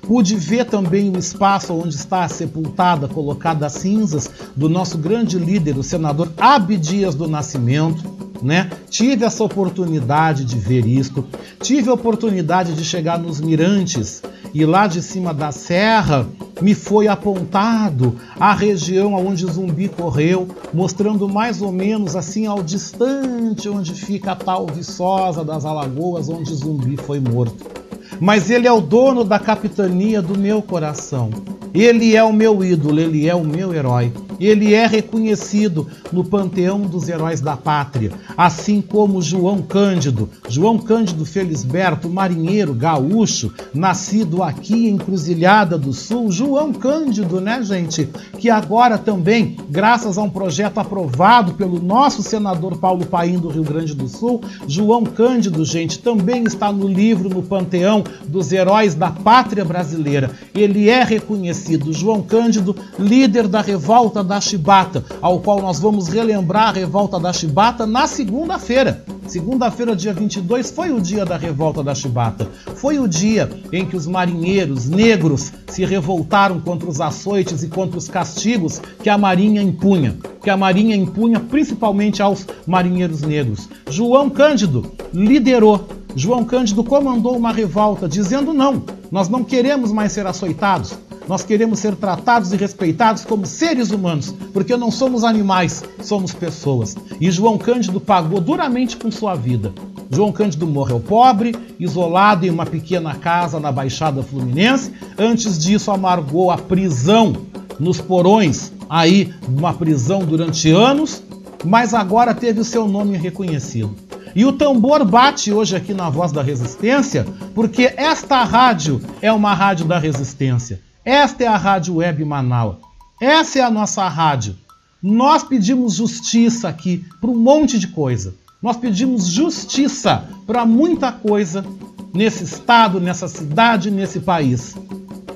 Pude ver também o espaço onde está sepultada, colocada as cinzas do nosso grande líder, o senador Abdias do Nascimento. Né? Tive essa oportunidade de ver isto, tive a oportunidade de chegar nos mirantes e lá de cima da serra me foi apontado a região onde zumbi correu, mostrando mais ou menos assim ao distante onde fica a tal Viçosa das Alagoas, onde zumbi foi morto. Mas ele é o dono da capitania do meu coração. Ele é o meu ídolo, ele é o meu herói. Ele é reconhecido no panteão dos heróis da pátria, assim como João Cândido. João Cândido Felisberto, marinheiro gaúcho, nascido aqui em Cruzilhada do Sul. João Cândido, né, gente? Que agora também, graças a um projeto aprovado pelo nosso senador Paulo Paim do Rio Grande do Sul, João Cândido, gente, também está no livro, no panteão dos heróis da pátria brasileira. Ele é reconhecido. João Cândido, líder da revolta da Chibata, ao qual nós vamos relembrar a revolta da Chibata na segunda-feira. Segunda-feira, dia 22, foi o dia da revolta da Chibata. Foi o dia em que os marinheiros negros se revoltaram contra os açoites e contra os castigos que a Marinha impunha. Que a Marinha impunha principalmente aos marinheiros negros. João Cândido liderou. João Cândido comandou uma revolta dizendo: não, nós não queremos mais ser açoitados. Nós queremos ser tratados e respeitados como seres humanos, porque não somos animais, somos pessoas. E João Cândido pagou duramente com sua vida. João Cândido morreu pobre, isolado em uma pequena casa na Baixada Fluminense. Antes disso, amargou a prisão nos porões, aí, uma prisão durante anos, mas agora teve o seu nome reconhecido. E o tambor bate hoje aqui na Voz da Resistência, porque esta rádio é uma rádio da resistência. Esta é a Rádio Web Manaus. Essa é a nossa rádio. Nós pedimos justiça aqui para um monte de coisa. Nós pedimos justiça para muita coisa nesse estado, nessa cidade, nesse país.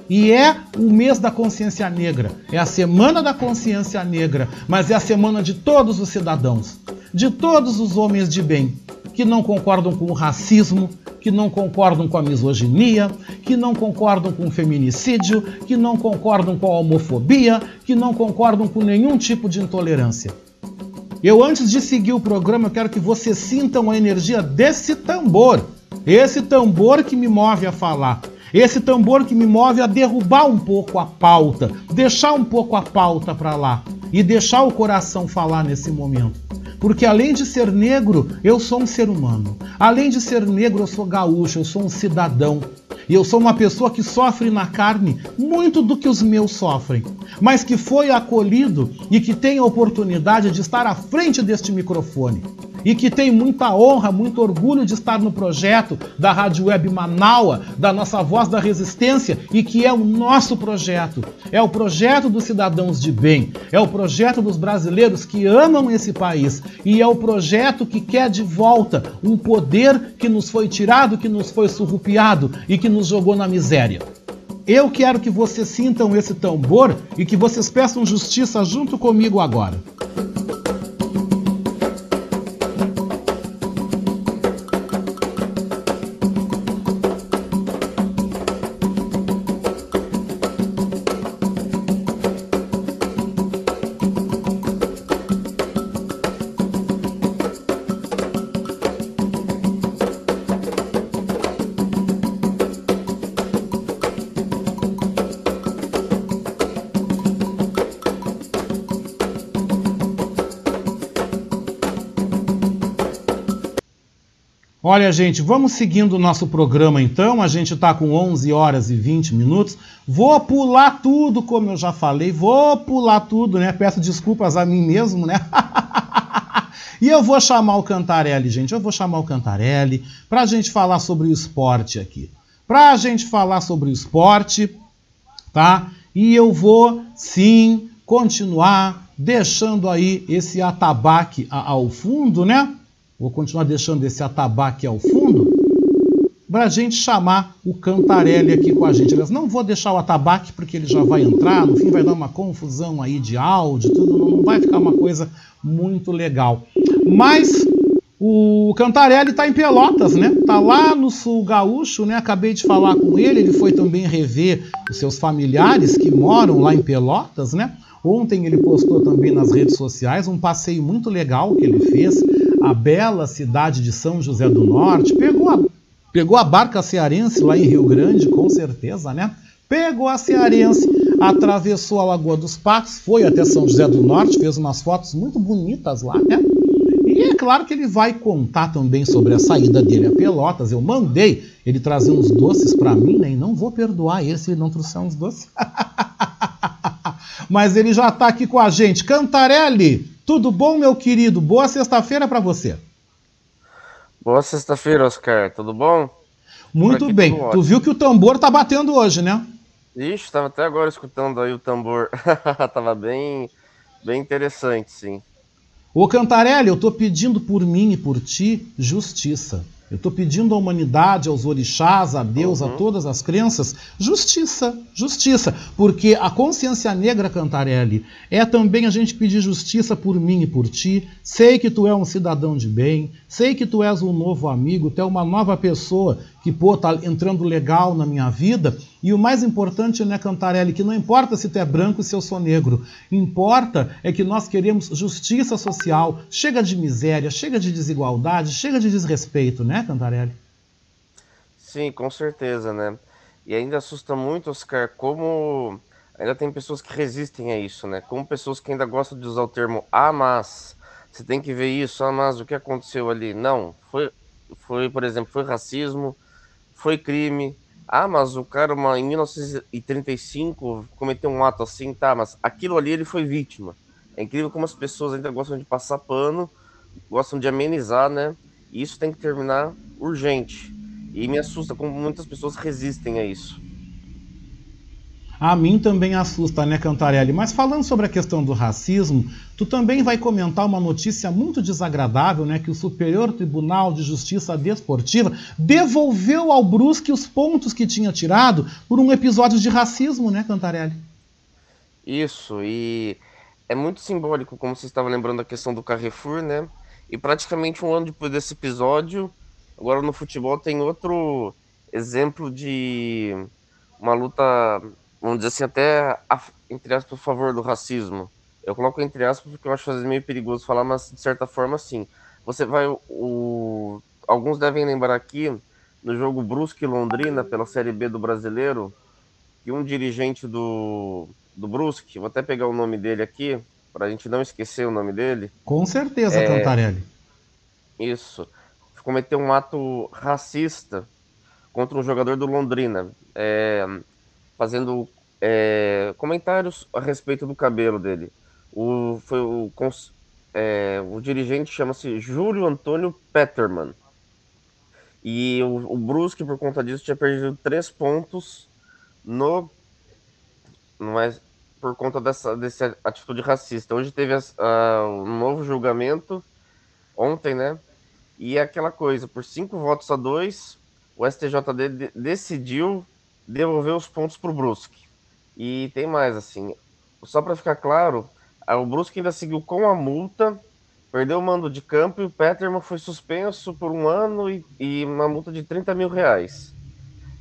E é o mês da consciência negra, é a semana da consciência negra, mas é a semana de todos os cidadãos, de todos os homens de bem que não concordam com o racismo, que não concordam com a misoginia, que não concordam com o feminicídio, que não concordam com a homofobia, que não concordam com nenhum tipo de intolerância. Eu, antes de seguir o programa, quero que vocês sintam a energia desse tambor. Esse tambor que me move a falar. Esse tambor que me move a derrubar um pouco a pauta, deixar um pouco a pauta para lá e deixar o coração falar nesse momento. Porque além de ser negro, eu sou um ser humano. Além de ser negro, eu sou gaúcho, eu sou um cidadão. E eu sou uma pessoa que sofre na carne muito do que os meus sofrem, mas que foi acolhido e que tem a oportunidade de estar à frente deste microfone e que tem muita honra, muito orgulho de estar no projeto da Rádio Web Manaua, da nossa Voz da Resistência e que é o nosso projeto. É o projeto dos cidadãos de bem, é o projeto dos brasileiros que amam esse país e é o projeto que quer de volta um poder que nos foi tirado, que nos foi surrupiado e que nos jogou na miséria. Eu quero que vocês sintam esse tambor e que vocês peçam justiça junto comigo agora. Olha, gente, vamos seguindo o nosso programa então. A gente está com 11 horas e 20 minutos. Vou pular tudo, como eu já falei. Vou pular tudo, né? Peço desculpas a mim mesmo, né? <laughs> e eu vou chamar o Cantarelli, gente. Eu vou chamar o Cantarelli para a gente falar sobre o esporte aqui. Para a gente falar sobre o esporte, tá? E eu vou, sim, continuar deixando aí esse atabaque ao fundo, né? Vou continuar deixando esse atabaque ao fundo para a gente chamar o Cantarelli aqui com a gente. Aliás, não vou deixar o atabaque porque ele já vai entrar, no fim vai dar uma confusão aí de áudio, tudo, não vai ficar uma coisa muito legal. Mas o Cantarelli está em Pelotas, né? Tá lá no sul gaúcho, né? Acabei de falar com ele, ele foi também rever os seus familiares que moram lá em Pelotas, né? Ontem ele postou também nas redes sociais um passeio muito legal que ele fez a bela cidade de São José do Norte, pegou a, pegou a barca cearense lá em Rio Grande, com certeza, né? Pegou a cearense, atravessou a Lagoa dos Patos, foi até São José do Norte, fez umas fotos muito bonitas lá, né? E é claro que ele vai contar também sobre a saída dele a Pelotas. Eu mandei ele trazer uns doces para mim, né? E não vou perdoar ele se ele não trouxer uns doces. <laughs> Mas ele já está aqui com a gente. Cantarelli, tudo bom, meu querido? Boa sexta-feira para você. Boa sexta-feira, Oscar. Tudo bom? Muito bem. Tu viu que o tambor tá batendo hoje, né? Ixi, tava até agora escutando aí o tambor. <laughs> tava bem, bem interessante, sim. Ô Cantarelli, eu tô pedindo por mim e por ti justiça. Eu estou pedindo à humanidade, aos orixás, a Deus, uhum. a todas as crenças, justiça, justiça. Porque a consciência negra, Cantarelli, é também a gente pedir justiça por mim e por ti. Sei que tu é um cidadão de bem, sei que tu és um novo amigo, tu é uma nova pessoa que, pô, tá entrando legal na minha vida. E o mais importante, né, Cantarelli, que não importa se tu é branco e se eu sou negro, importa é que nós queremos justiça social. Chega de miséria, chega de desigualdade, chega de desrespeito, né, Cantarelli? Sim, com certeza, né? E ainda assusta muito, Oscar, como ainda tem pessoas que resistem a isso, né? Como pessoas que ainda gostam de usar o termo ah, mas você tem que ver isso, ah, mas o que aconteceu ali? Não, foi, foi por exemplo, foi racismo, foi crime, ah, mas o cara uma, em 1935 cometeu um ato assim, tá, mas aquilo ali ele foi vítima. É incrível como as pessoas ainda gostam de passar pano, gostam de amenizar, né? E isso tem que terminar urgente. E me assusta como muitas pessoas resistem a isso. A mim também assusta, né, Cantarelli? Mas falando sobre a questão do racismo, tu também vai comentar uma notícia muito desagradável, né? Que o Superior Tribunal de Justiça Desportiva devolveu ao Brusque os pontos que tinha tirado por um episódio de racismo, né, Cantarelli? Isso, e é muito simbólico, como você estava lembrando a questão do Carrefour, né? E praticamente um ano depois desse episódio, agora no futebol tem outro exemplo de uma luta vamos dizer assim, até, a, entre aspas, a favor do racismo. Eu coloco entre aspas porque eu acho às vezes meio perigoso falar, mas de certa forma sim. Você vai, o, alguns devem lembrar aqui, no jogo Brusque Londrina, pela Série B do Brasileiro, que um dirigente do, do Brusque, vou até pegar o nome dele aqui, para a gente não esquecer o nome dele. Com certeza, é, Cantarelli. Isso. Cometeu um ato racista contra um jogador do Londrina. É, fazendo é, comentários a respeito do cabelo dele. O, foi o, é, o dirigente chama-se Júlio Antônio Petterman. E o, o, Brusque, por conta disso, tinha perdido três pontos no, no é, por conta dessa, dessa atitude racista. Hoje teve um novo julgamento, ontem, né? E é aquela coisa, por cinco votos a dois, o STJD decidiu devolver os pontos para o Brusque. E tem mais, assim, só para ficar claro, o Brusque ainda seguiu com a multa, perdeu o mando de campo e o Peterman foi suspenso por um ano e, e uma multa de 30 mil reais.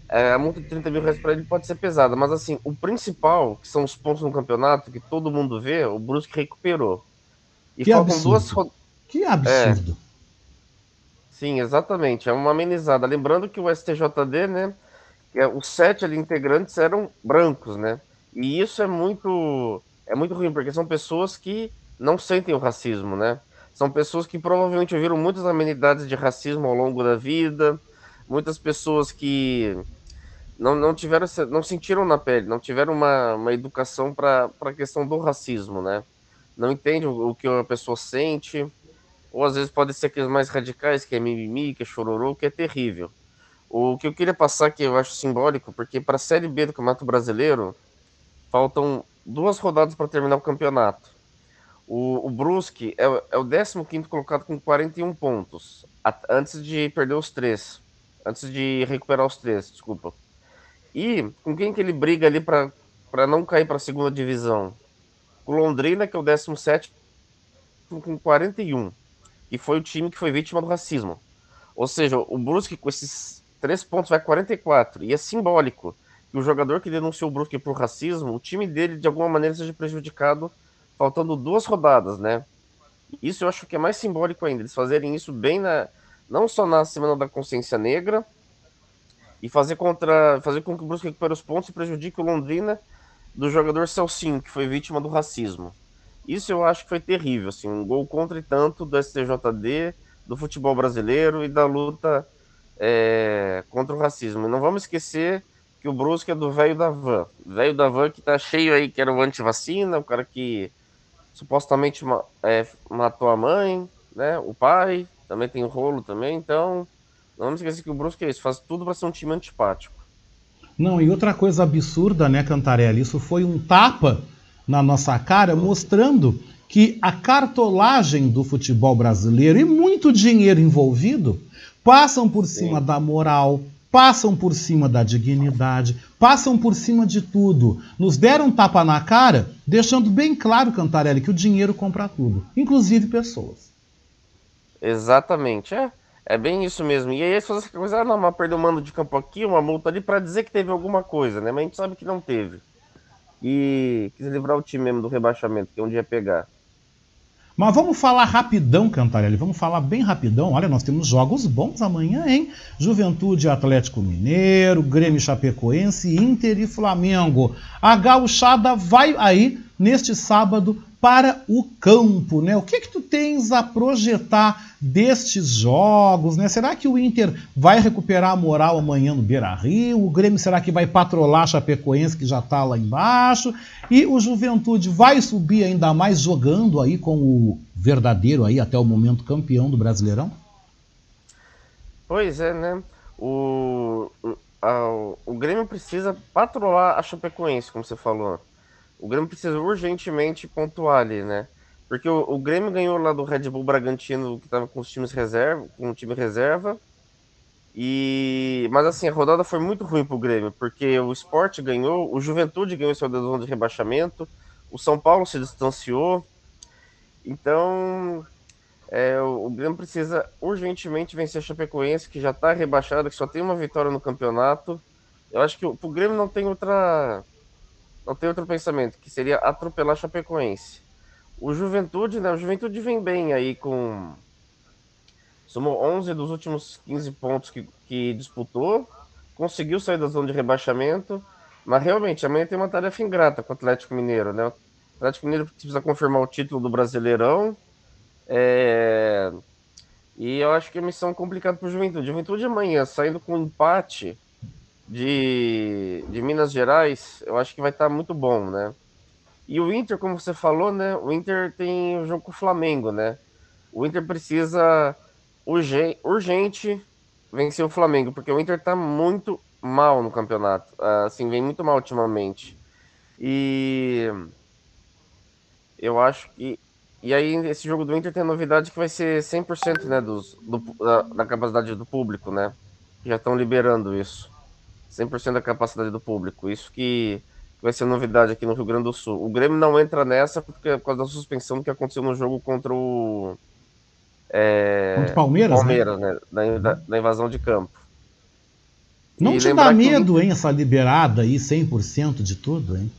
É, a multa de 30 mil reais para ele pode ser pesada, mas assim, o principal, que são os pontos no campeonato, que todo mundo vê, o Brusque recuperou. E que faltam absurdo. duas. Que absurdo. É, sim, exatamente. É uma amenizada. Lembrando que o STJD, né, os sete ali integrantes eram brancos, né? E isso é muito é muito ruim, porque são pessoas que não sentem o racismo, né? São pessoas que provavelmente ouviram muitas amenidades de racismo ao longo da vida, muitas pessoas que não, não tiveram não sentiram na pele, não tiveram uma, uma educação para a questão do racismo, né? Não entendem o, o que a pessoa sente, ou às vezes pode ser aqueles mais radicais, que é mimimi, que é chororô, que é terrível. O que eu queria passar que eu acho simbólico, porque para a Série B do Campeonato Brasileiro faltam duas rodadas para terminar o campeonato. O, o Brusque é, é o 15 colocado com 41 pontos, a, antes de perder os três. Antes de recuperar os três, desculpa. E com quem que ele briga ali para não cair para a segunda divisão? O Londrina, que é o 17 com 41, que foi o time que foi vítima do racismo. Ou seja, o Brusque com esses três pontos vai 44. E é simbólico que o jogador que denunciou o Brusque por racismo, o time dele de alguma maneira seja prejudicado faltando duas rodadas, né? Isso eu acho que é mais simbólico ainda, eles fazerem isso bem na não só na Semana da Consciência Negra e fazer contra fazer com que o Brusque recupere os pontos e prejudique o Londrina do jogador Celcinho, que foi vítima do racismo. Isso eu acho que foi terrível, assim, um gol contra e tanto do STJD, do futebol brasileiro e da luta é, contra o racismo. Não vamos esquecer que o Brusque é do velho da van. Velho da van que tá cheio aí, que era o anti-vacina, o cara que supostamente é, matou a mãe, né? O pai, também tem rolo também, então. Não vamos esquecer que o Brusque é isso, faz tudo para ser um time antipático. Não, e outra coisa absurda, né, Cantarelli? Isso foi um tapa na nossa cara, mostrando que a cartolagem do futebol brasileiro e muito dinheiro envolvido passam por cima Sim. da moral, passam por cima da dignidade, passam por cima de tudo. Nos deram um tapa na cara, deixando bem claro, Cantarelli, que o dinheiro compra tudo, inclusive pessoas. Exatamente, é. É bem isso mesmo. E aí fazem essa coisa, ah, não, mas perdeu um mando de campo aqui, uma multa ali, para dizer que teve alguma coisa, né? Mas a gente sabe que não teve. E quis livrar o time mesmo do rebaixamento, que é um dia pegar. Mas vamos falar rapidão, Cantarelli, vamos falar bem rapidão. Olha, nós temos jogos bons amanhã, hein? Juventude Atlético Mineiro, Grêmio Chapecoense, Inter e Flamengo. A gauchada vai aí neste sábado para o campo, né? O que que tu tens a projetar destes jogos, né? Será que o Inter vai recuperar a moral amanhã no Beira-Rio? O Grêmio será que vai patrolar a Chapecoense que já está lá embaixo? E o Juventude vai subir ainda mais jogando aí com o verdadeiro aí até o momento campeão do Brasileirão? Pois é, né? O, a, o Grêmio precisa patrolar a Chapecoense, como você falou o Grêmio precisa urgentemente pontuar ali, né? Porque o, o Grêmio ganhou lá do Red Bull Bragantino, que estava com os times reserva, com o time reserva. E mas assim, a rodada foi muito ruim pro Grêmio, porque o Sport ganhou, o Juventude ganhou seu zona de rebaixamento, o São Paulo se distanciou. Então, é, o, Grêmio precisa urgentemente vencer a Chapecoense, que já está rebaixada, que só tem uma vitória no campeonato. Eu acho que o, Grêmio não tem outra não tem outro pensamento, que seria atropelar Chapecoense. O Juventude, né? O Juventude vem bem aí com. Somou 11 dos últimos 15 pontos que, que disputou, conseguiu sair da zona de rebaixamento, mas realmente amanhã tem uma tarefa ingrata com o Atlético Mineiro, né? O Atlético Mineiro precisa confirmar o título do Brasileirão. É... E eu acho que é missão complicada para o Juventude. Juventude amanhã, saindo com um empate, de, de Minas Gerais, eu acho que vai estar tá muito bom, né? E o Inter, como você falou, né? O Inter tem o jogo com o Flamengo, né? O Inter precisa urgente, vencer o Flamengo, porque o Inter tá muito mal no campeonato. Assim, vem muito mal ultimamente. E eu acho que. E aí, esse jogo do Inter tem a novidade que vai ser 100% né, dos, do, da, da capacidade do público, né? Já estão liberando isso. 100% da capacidade do público. Isso que vai ser novidade aqui no Rio Grande do Sul. O Grêmio não entra nessa porque, por causa da suspensão que aconteceu no jogo contra o. É, contra o Palmeiras? Palmeiras, né? né? Da, da, invasão de campo. Não e te dá medo, que... hein, essa liberada aí, 100% de tudo, hein?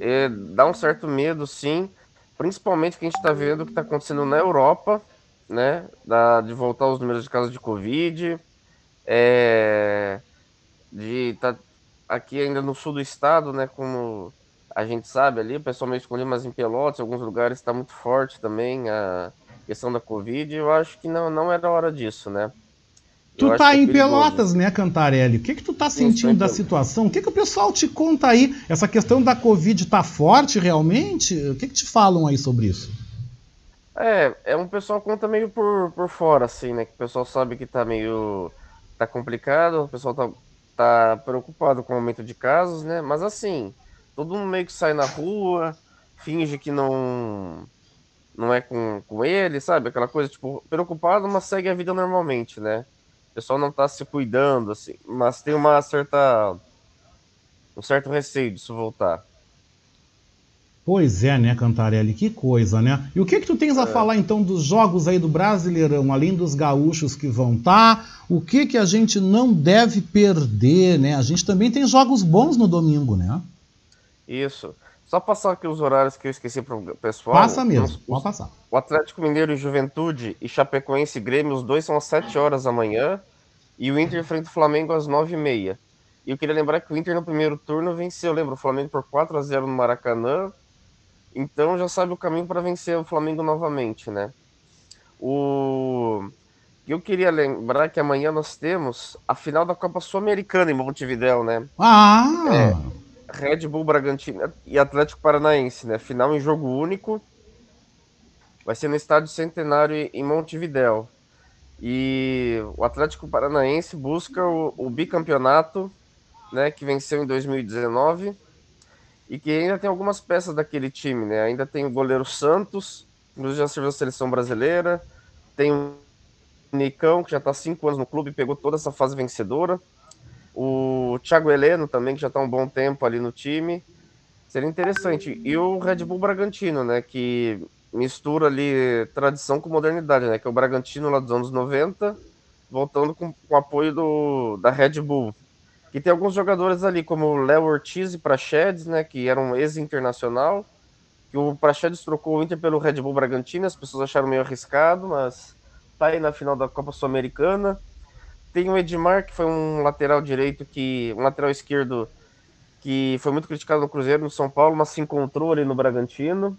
É, dá um certo medo, sim. Principalmente que a gente está vendo o que está acontecendo na Europa, né? Da, de voltar os números de casos de Covid. É, de tá aqui ainda no sul do estado, né? Como a gente sabe ali, o pessoal meio escondido, mas em Pelotas, em alguns lugares está muito forte também a questão da Covid. Eu acho que não, não era hora disso, né? Tu tá é em Pelotas, né, Cantarelli? O que que tu tá sentindo da situação? O que que o pessoal te conta aí? Essa questão da Covid tá forte realmente? O que que te falam aí sobre isso? É, é um pessoal conta meio por, por fora, assim, né? Que o pessoal sabe que tá meio... tá complicado, o pessoal tá tá preocupado com o aumento de casos, né? Mas assim, todo mundo meio que sai na rua, finge que não não é com, com ele, sabe? Aquela coisa, tipo, preocupado, mas segue a vida normalmente, né? O pessoal não tá se cuidando, assim, mas tem uma certa. um certo receio disso voltar. Pois é, né, Cantarelli? Que coisa, né? E o que que tu tens a é. falar então dos jogos aí do Brasileirão, além dos gaúchos que vão estar? Tá, o que que a gente não deve perder, né? A gente também tem jogos bons no domingo, né? Isso. Só passar aqui os horários que eu esqueci para o pessoal. Passa mesmo, pode passar. O Atlético Mineiro e Juventude e Chapecoense e Grêmio, os dois são às 7 horas da manhã. E o Inter enfrenta o Flamengo às 9h30. E eu queria lembrar que o Inter no primeiro turno venceu, lembra, o Flamengo por 4 a 0 no Maracanã Então já sabe o caminho para vencer o Flamengo novamente, né? O eu queria lembrar que amanhã nós temos a final da Copa Sul-Americana em Montevidéu, né? Ah! É, Red Bull Bragantino e Atlético Paranaense, né? Final em jogo único. Vai ser no Estádio Centenário em Montevidéu. E o Atlético Paranaense busca o, o bicampeonato, né? Que venceu em 2019 e que ainda tem algumas peças daquele time, né? Ainda tem o goleiro Santos, inclusive já serviu a seleção brasileira, tem o Nicão, que já está cinco anos no clube, pegou toda essa fase vencedora. O Thiago Heleno também, que já está um bom tempo ali no time. Seria interessante. E o Red Bull Bragantino, né? Que mistura ali tradição com modernidade, né? Que é o Bragantino lá dos anos 90, voltando com, com o apoio do, da Red Bull. Que tem alguns jogadores ali, como o Léo Ortiz e Prachedes, né? Que eram ex-internacional. Que o Prachedes trocou o Inter pelo Red Bull Bragantino, as pessoas acharam meio arriscado, mas tá aí na final da Copa Sul-Americana. Tem o Edmar, que foi um lateral direito, que um lateral esquerdo que foi muito criticado no Cruzeiro, no São Paulo, mas se encontrou ali no Bragantino.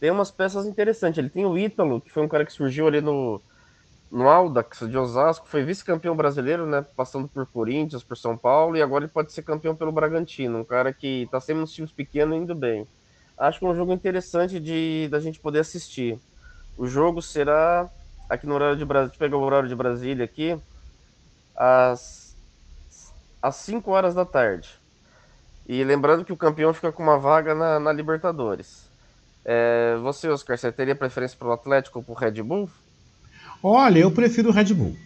Tem umas peças interessantes. Ele tem o Ítalo, que foi um cara que surgiu ali no, no Aldax de Osasco, foi vice-campeão brasileiro, né? Passando por Corinthians, por São Paulo, e agora ele pode ser campeão pelo Bragantino. Um cara que tá sempre nos times pequenos indo bem. Acho que é um jogo interessante de da gente poder assistir. O jogo será aqui no horário de Brasília, deixa eu pegar o horário de Brasília aqui, às, às 5 horas da tarde. E lembrando que o campeão fica com uma vaga na, na Libertadores. É, você, Oscar, você teria preferência para o Atlético ou para o Red Bull? Olha, eu prefiro o Red Bull.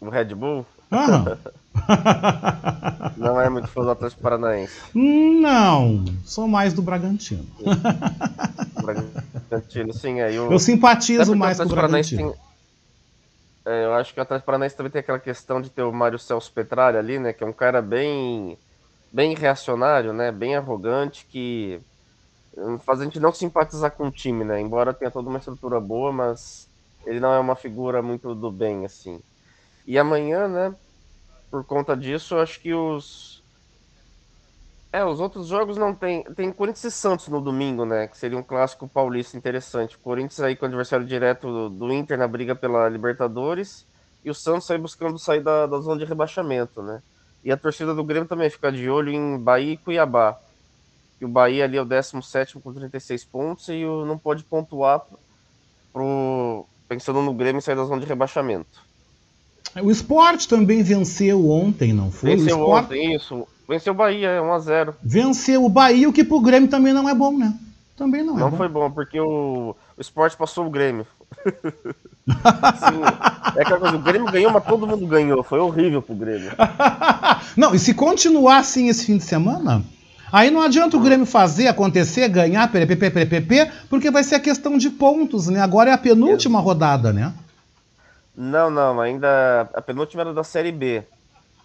O Red Bull? Aham. <laughs> Não é muito fã do Atlético Paranaense. Não, sou mais do Bragantino. Bragantino, sim, aí eu simpatizo mais com o Bragantino. Tem... É, eu acho que o Atlético Paranaense também tem aquela questão de ter o Mário Celso Petralha ali, né? Que é um cara bem, bem reacionário, né? Bem arrogante, que faz a gente não simpatizar com o time, né? Embora tenha toda uma estrutura boa, mas ele não é uma figura muito do bem, assim. E amanhã, né? Por conta disso, acho que os é, os outros jogos não tem. Tem Corinthians e Santos no domingo, né? Que seria um clássico paulista interessante. Corinthians aí com o adversário direto do, do Inter na briga pela Libertadores. E o Santos aí buscando sair da, da zona de rebaixamento, né? E a torcida do Grêmio também fica de olho em Bahia e Cuiabá. Que o Bahia ali é o 17 com 36 pontos e o, não pode pontuar pro, pensando no Grêmio sair da zona de rebaixamento. O esporte também venceu ontem, não foi? Venceu Sport... ontem, isso. Venceu o Bahia, 1x0. Venceu o Bahia, o que pro Grêmio também não é bom, né? Também não é Não bom. foi bom, porque o, o esporte passou o Grêmio. <laughs> Sim, é aquela coisa, o Grêmio ganhou, mas todo mundo ganhou. Foi horrível pro Grêmio. <laughs> não, e se continuar assim esse fim de semana, aí não adianta o Grêmio fazer, acontecer, ganhar, PPP, porque vai ser a questão de pontos, né? Agora é a penúltima rodada, né? Não, não, ainda. A penúltima era da Série B.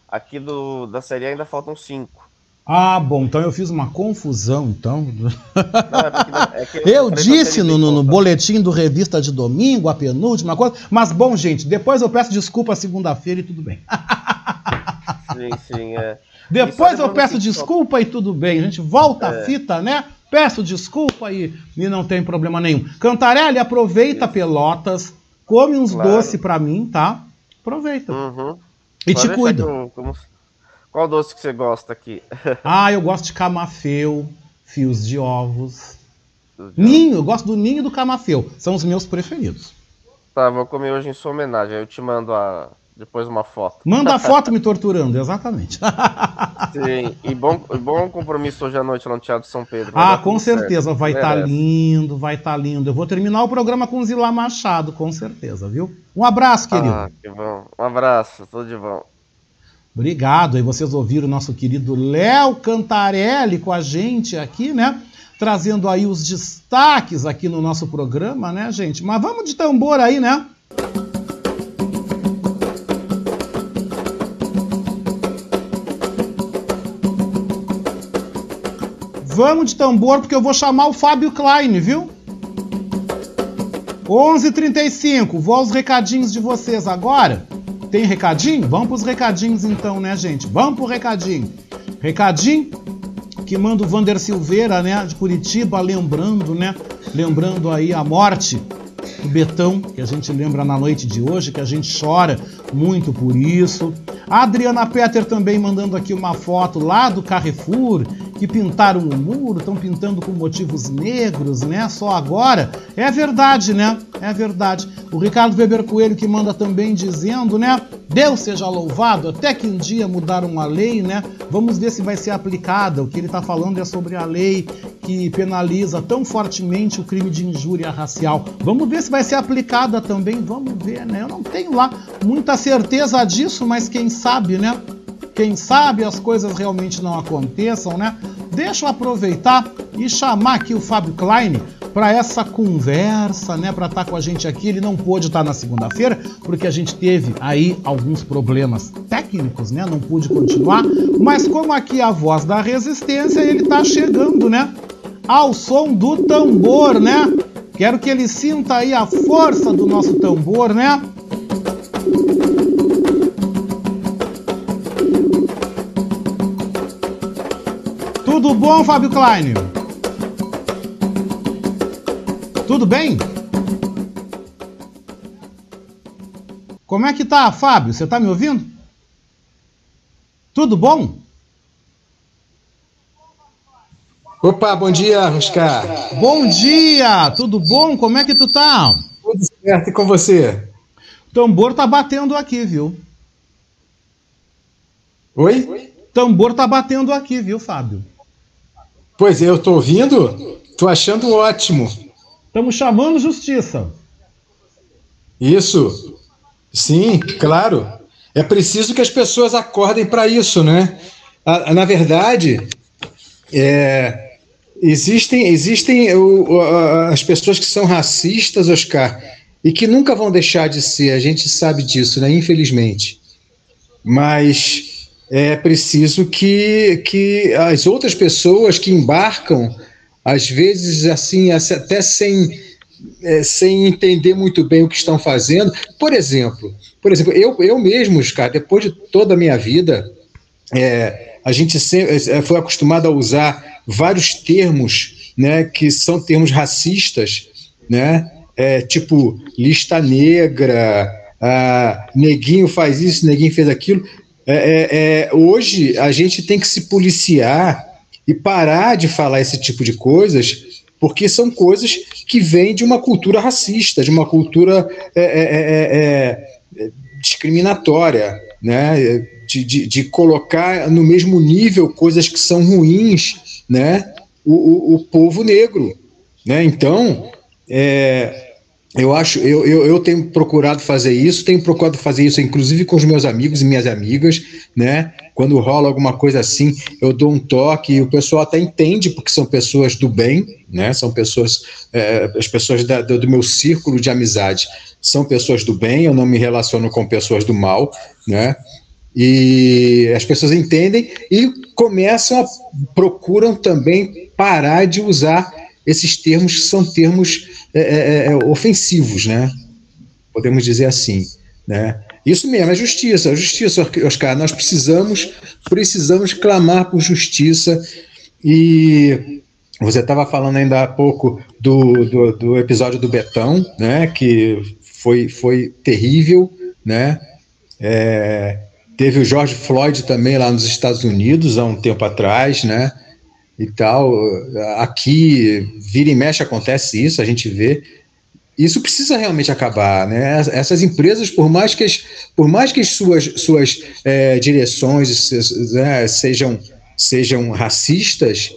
Aqui do, da Série A ainda faltam cinco. Ah, bom, então eu fiz uma confusão, então. Não, é é que <laughs> eu disse no, no, no, boletim do Revista de Domingo, a penúltima coisa, mas bom, gente, depois eu peço desculpa segunda-feira e tudo bem. <laughs> Sim, sim, é. Depois eu peço desculpa e tudo bem, a gente volta é. a fita, né? Peço desculpa e, e não tem problema nenhum. Cantarelli, aproveita Isso. Pelotas, come uns claro. doces pra mim, tá? Aproveita. Uhum. E Pode te cuida. Eu, como... Qual doce que você gosta aqui? <laughs> ah, eu gosto de camafeu, fios de ovos. Ninho, eu gosto do ninho e do camafeu. São os meus preferidos. Tá, vou comer hoje em sua homenagem. Eu te mando a... depois uma foto. Manda a foto me torturando, exatamente. <laughs> Sim, e bom, bom compromisso hoje à noite lá no Teatro São Pedro. ah, com certeza. Certo. Vai estar tá lindo, vai estar tá lindo. Eu vou terminar o programa com Zilá Machado, com certeza, viu? Um abraço, querido. Ah, que bom. Um abraço, tudo de bom. Obrigado. E vocês ouviram o nosso querido Léo Cantarelli com a gente aqui, né? Trazendo aí os destaques aqui no nosso programa, né, gente? Mas vamos de tambor aí, né? Vamos de tambor porque eu vou chamar o Fábio Klein, viu? 11:35. Vou aos recadinhos de vocês agora. Tem recadinho? Vamos para os recadinhos então, né, gente? Vamos pro recadinho. Recadinho que manda o Vander Silveira, né, de Curitiba, lembrando, né, lembrando aí a morte do Betão, que a gente lembra na noite de hoje, que a gente chora muito por isso. A Adriana Peter também mandando aqui uma foto lá do Carrefour, que pintaram o muro, estão pintando com motivos negros, né? Só agora. É verdade, né? É verdade. O Ricardo Weber Coelho que manda também dizendo, né? Deus seja louvado, até que um dia mudaram a lei, né? Vamos ver se vai ser aplicada. O que ele está falando é sobre a lei que penaliza tão fortemente o crime de injúria racial. Vamos ver se vai ser aplicada também. Vamos ver, né? Eu não tenho lá muita certeza disso, mas quem sabe, né? Quem sabe as coisas realmente não aconteçam, né? Deixa eu aproveitar e chamar aqui o Fábio Klein para essa conversa, né? Para estar tá com a gente aqui. Ele não pôde estar tá na segunda-feira porque a gente teve aí alguns problemas técnicos, né? Não pude continuar. Mas como aqui é a voz da resistência, ele está chegando, né? Ao som do tambor, né? Quero que ele sinta aí a força do nosso tambor, né? Tudo bom, Fábio Klein? Tudo bem? Como é que tá, Fábio? Você tá me ouvindo? Tudo bom? Opa, bom dia, Oscar. Bom dia, tudo bom? Como é que tu tá? Tudo certo e com você? O tambor tá batendo aqui, viu? Oi? Tambor tá batendo aqui, viu, Fábio? Pois é, eu tô ouvindo, tô achando ótimo. Estamos chamando justiça. Isso. Sim, claro. É preciso que as pessoas acordem para isso, né? Na verdade, é, existem, existem o, as pessoas que são racistas, Oscar, e que nunca vão deixar de ser, a gente sabe disso, né? Infelizmente. Mas é preciso que, que as outras pessoas que embarcam, às vezes, assim, até sem, é, sem entender muito bem o que estão fazendo. Por exemplo, por exemplo, eu, eu mesmo, cara, depois de toda a minha vida, é, a gente sempre, é, foi acostumado a usar vários termos, né, que são termos racistas, né, é, tipo lista negra, ah, neguinho faz isso, neguinho fez aquilo. É, é, é, hoje a gente tem que se policiar e parar de falar esse tipo de coisas, porque são coisas que vêm de uma cultura racista, de uma cultura é, é, discriminatória, né? De, de, de, colocar no mesmo nível coisas que são ruins, né? O, o, o povo negro, né? Então, é, eu acho, eu, eu, eu, tenho procurado fazer isso, tenho procurado fazer isso, inclusive com os meus amigos e minhas amigas, né? Quando rola alguma coisa assim, eu dou um toque e o pessoal até entende, porque são pessoas do bem, né? São pessoas, é, as pessoas da, do, do meu círculo de amizade são pessoas do bem, eu não me relaciono com pessoas do mal, né? E as pessoas entendem e começam a procuram também parar de usar esses termos são termos é, é, é, ofensivos, né? Podemos dizer assim, né? Isso mesmo, é justiça, justiça, Oscar. Nós precisamos, precisamos clamar por justiça e você estava falando ainda há pouco do, do, do, episódio do Betão, né? Que foi, foi terrível, né? É, teve o George Floyd também lá nos Estados Unidos há um tempo atrás, né? E tal. Aqui, vira e mexe, acontece isso, a gente vê. Isso precisa realmente acabar, né? Essas empresas, por mais que as, por mais que as suas, suas é, direções né, sejam, sejam racistas,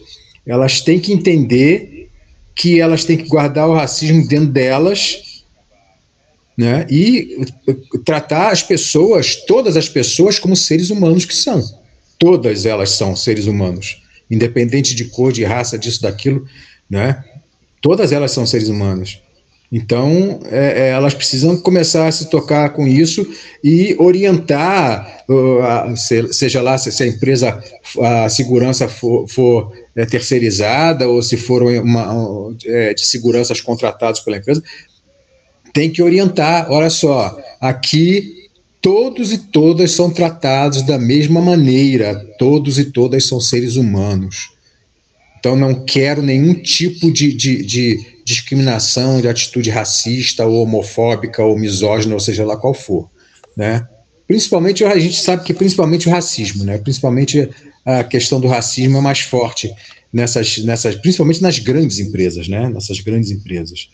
elas têm que entender que elas têm que guardar o racismo dentro delas, né? E tratar as pessoas, todas as pessoas, como seres humanos que são. Todas elas são seres humanos independente de cor, de raça, disso, daquilo, né? Todas elas são seres humanos. Então, é, é, elas precisam começar a se tocar com isso e orientar, uh, a, se, seja lá se, se, a empresa, a segurança for, for é, terceirizada ou se for uma, é, de seguranças contratados pela empresa, tem que orientar. Olha só, aqui todos e todas são tratados da mesma maneira, todos e todas são seres humanos. Então não quero nenhum tipo de, de, de discriminação, de atitude racista ou homofóbica ou misógina, ou seja lá qual for, né? Principalmente a gente sabe que principalmente o racismo, né? Principalmente a questão do racismo é mais forte nessas, nessas, principalmente nas grandes empresas, né? Nessas grandes empresas.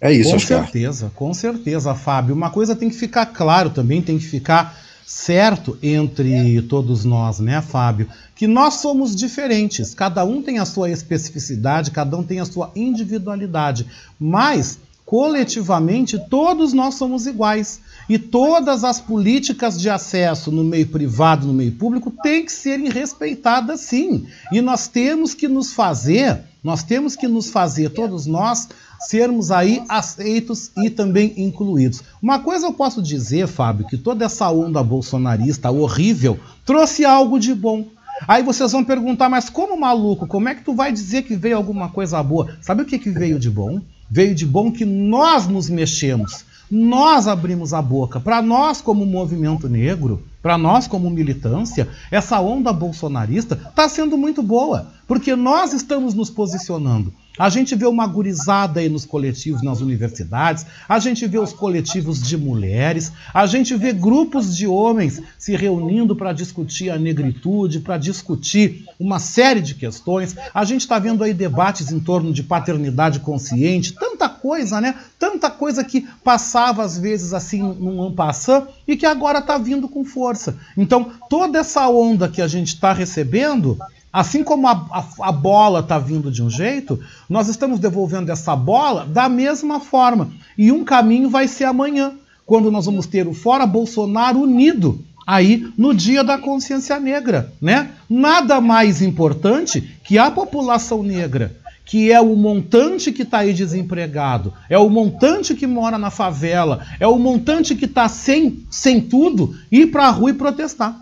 É isso, Com Oscar. certeza, com certeza, Fábio. Uma coisa tem que ficar claro também, tem que ficar certo entre todos nós, né, Fábio? Que nós somos diferentes, cada um tem a sua especificidade, cada um tem a sua individualidade, mas coletivamente todos nós somos iguais. E todas as políticas de acesso no meio privado, no meio público, têm que serem respeitadas sim. E nós temos que nos fazer, nós temos que nos fazer, todos nós, sermos aí aceitos e também incluídos. Uma coisa eu posso dizer, Fábio, que toda essa onda bolsonarista horrível trouxe algo de bom. Aí vocês vão perguntar, mas como maluco, como é que tu vai dizer que veio alguma coisa boa? Sabe o que, que veio de bom? Veio de bom que nós nos mexemos, nós abrimos a boca. Para nós, como movimento negro, para nós, como militância, essa onda bolsonarista está sendo muito boa, porque nós estamos nos posicionando. A gente vê uma gurizada aí nos coletivos nas universidades, a gente vê os coletivos de mulheres, a gente vê grupos de homens se reunindo para discutir a negritude, para discutir uma série de questões. A gente está vendo aí debates em torno de paternidade consciente, tanta coisa, né? Tanta coisa que passava às vezes assim num ampassant e que agora está vindo com força. Então, toda essa onda que a gente está recebendo Assim como a, a, a bola está vindo de um jeito, nós estamos devolvendo essa bola da mesma forma. E um caminho vai ser amanhã, quando nós vamos ter o Fora Bolsonaro unido aí no dia da consciência negra, né? Nada mais importante que a população negra, que é o montante que está aí desempregado, é o montante que mora na favela, é o montante que está sem, sem tudo, ir para a rua e protestar.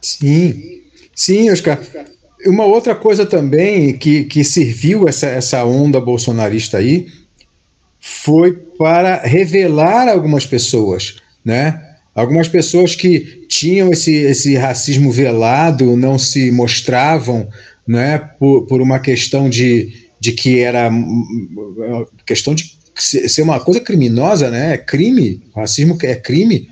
Sim, sim, Oscar. Uma outra coisa também que, que serviu essa, essa onda bolsonarista aí foi para revelar algumas pessoas, né? Algumas pessoas que tinham esse, esse racismo velado, não se mostravam, né, por, por uma questão de, de que era questão de ser uma coisa criminosa, né? É crime, racismo é crime.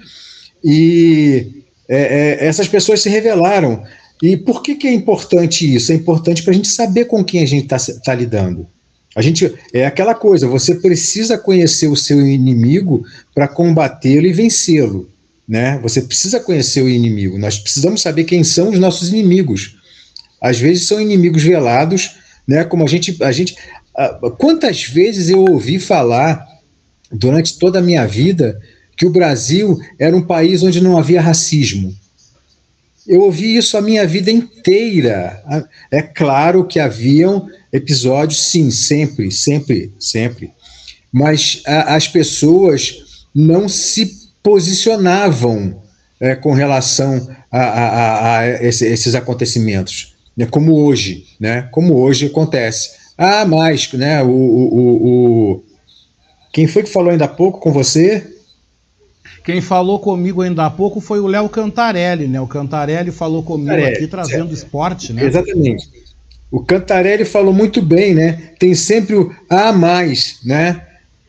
E é, é, essas pessoas se revelaram. E por que, que é importante isso? É importante para a gente saber com quem a gente está tá lidando. A gente é aquela coisa, você precisa conhecer o seu inimigo para combatê-lo e vencê-lo, né? Você precisa conhecer o inimigo. Nós precisamos saber quem são os nossos inimigos. Às vezes são inimigos velados, né? Como a gente a gente quantas vezes eu ouvi falar durante toda a minha vida que o Brasil era um país onde não havia racismo. Eu ouvi isso a minha vida inteira. É claro que haviam episódios, sim, sempre, sempre, sempre. Mas a, as pessoas não se posicionavam é, com relação a, a, a esse, esses acontecimentos, né, como hoje, né, como hoje acontece. Ah, mas, né, o, o, o, quem foi que falou ainda há pouco com você? Quem falou comigo ainda há pouco foi o Léo Cantarelli, né? O Cantarelli falou comigo Cantarelli, aqui trazendo esporte, né? Exatamente. O Cantarelli falou muito bem, né? Tem sempre o a mais, né?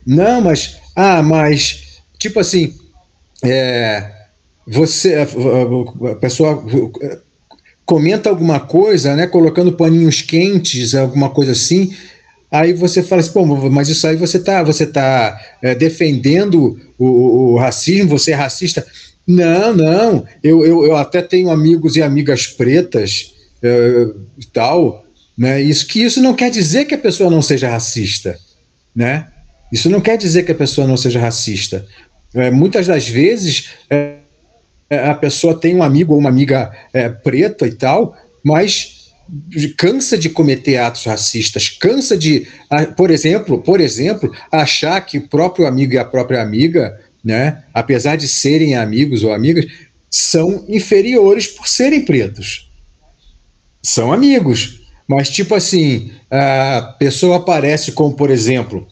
Não, mas ah, mas tipo assim, é, você a pessoa comenta alguma coisa, né? Colocando paninhos quentes, alguma coisa assim. Aí você fala assim, pô, mas isso aí você está você tá, é, defendendo o, o, racismo, você é racista. Não, não, eu, eu, eu até tenho amigos e amigas pretas é, e tal, né? Isso, que isso não quer dizer que a pessoa não seja racista, né? Isso não quer dizer que a pessoa não seja racista. É, muitas das vezes é, a pessoa tem um amigo ou uma amiga é, preta e tal, mas cansa de cometer atos racistas, cansa de, por exemplo, por exemplo, achar que o próprio amigo e a própria amiga, né, apesar de serem amigos ou amigas, são inferiores por serem pretos. São amigos, mas tipo assim, a pessoa aparece com, por exemplo,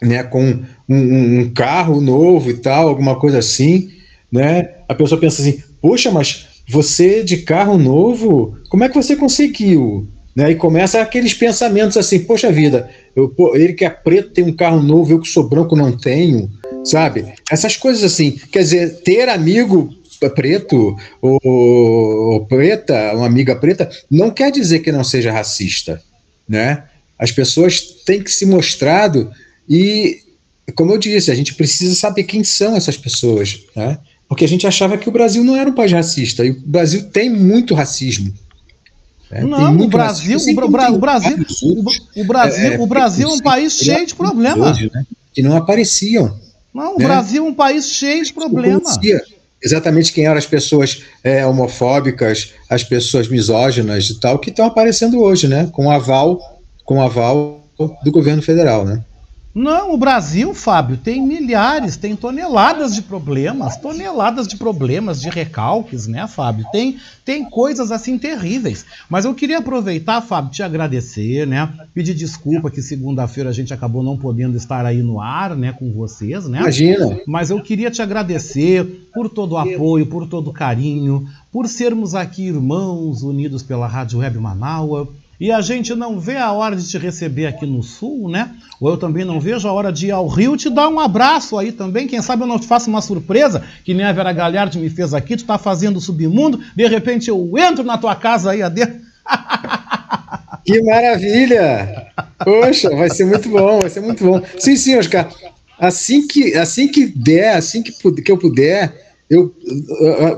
né, com um, um carro novo e tal, alguma coisa assim, né? A pessoa pensa assim, poxa, mas você de carro novo, como é que você conseguiu? Né? E começa aqueles pensamentos assim, poxa vida, eu, pô, ele que é preto tem um carro novo, eu que sou branco não tenho, sabe? Essas coisas assim, quer dizer, ter amigo preto ou, ou preta, uma amiga preta, não quer dizer que não seja racista, né? As pessoas têm que se mostrado e, como eu disse, a gente precisa saber quem são essas pessoas, né? Porque a gente achava que o Brasil não era um país racista, e o Brasil tem muito racismo. Né? Não, o Brasil, o, Bra o, Brasil, o, Brasil, é, o Brasil é um país cheio de problemas. Né? Que não apareciam. Não, o né? Brasil é um país cheio de problemas exatamente quem eram as pessoas é, homofóbicas, as pessoas misóginas e tal, que estão aparecendo hoje, né? Com aval, com aval do governo federal, né? Não, o Brasil, Fábio, tem milhares, tem toneladas de problemas, toneladas de problemas, de recalques, né, Fábio? Tem, tem coisas assim terríveis. Mas eu queria aproveitar, Fábio, te agradecer, né? Pedir desculpa que segunda-feira a gente acabou não podendo estar aí no ar, né, com vocês, né? Imagina. Mas eu queria te agradecer por todo o apoio, por todo o carinho, por sermos aqui irmãos unidos pela Rádio Web Manaus e a gente não vê a hora de te receber aqui no Sul, né? Ou eu também não vejo a hora de ir ao Rio te dar um abraço aí também. Quem sabe eu não te faço uma surpresa, que nem a Vera Galhardi me fez aqui, tu tá fazendo o submundo, de repente eu entro na tua casa aí adentro. <laughs> Que maravilha! Poxa, vai ser muito bom, vai ser muito bom. Sim, sim, Oscar. Assim que, assim que der, assim que, que eu puder, eu,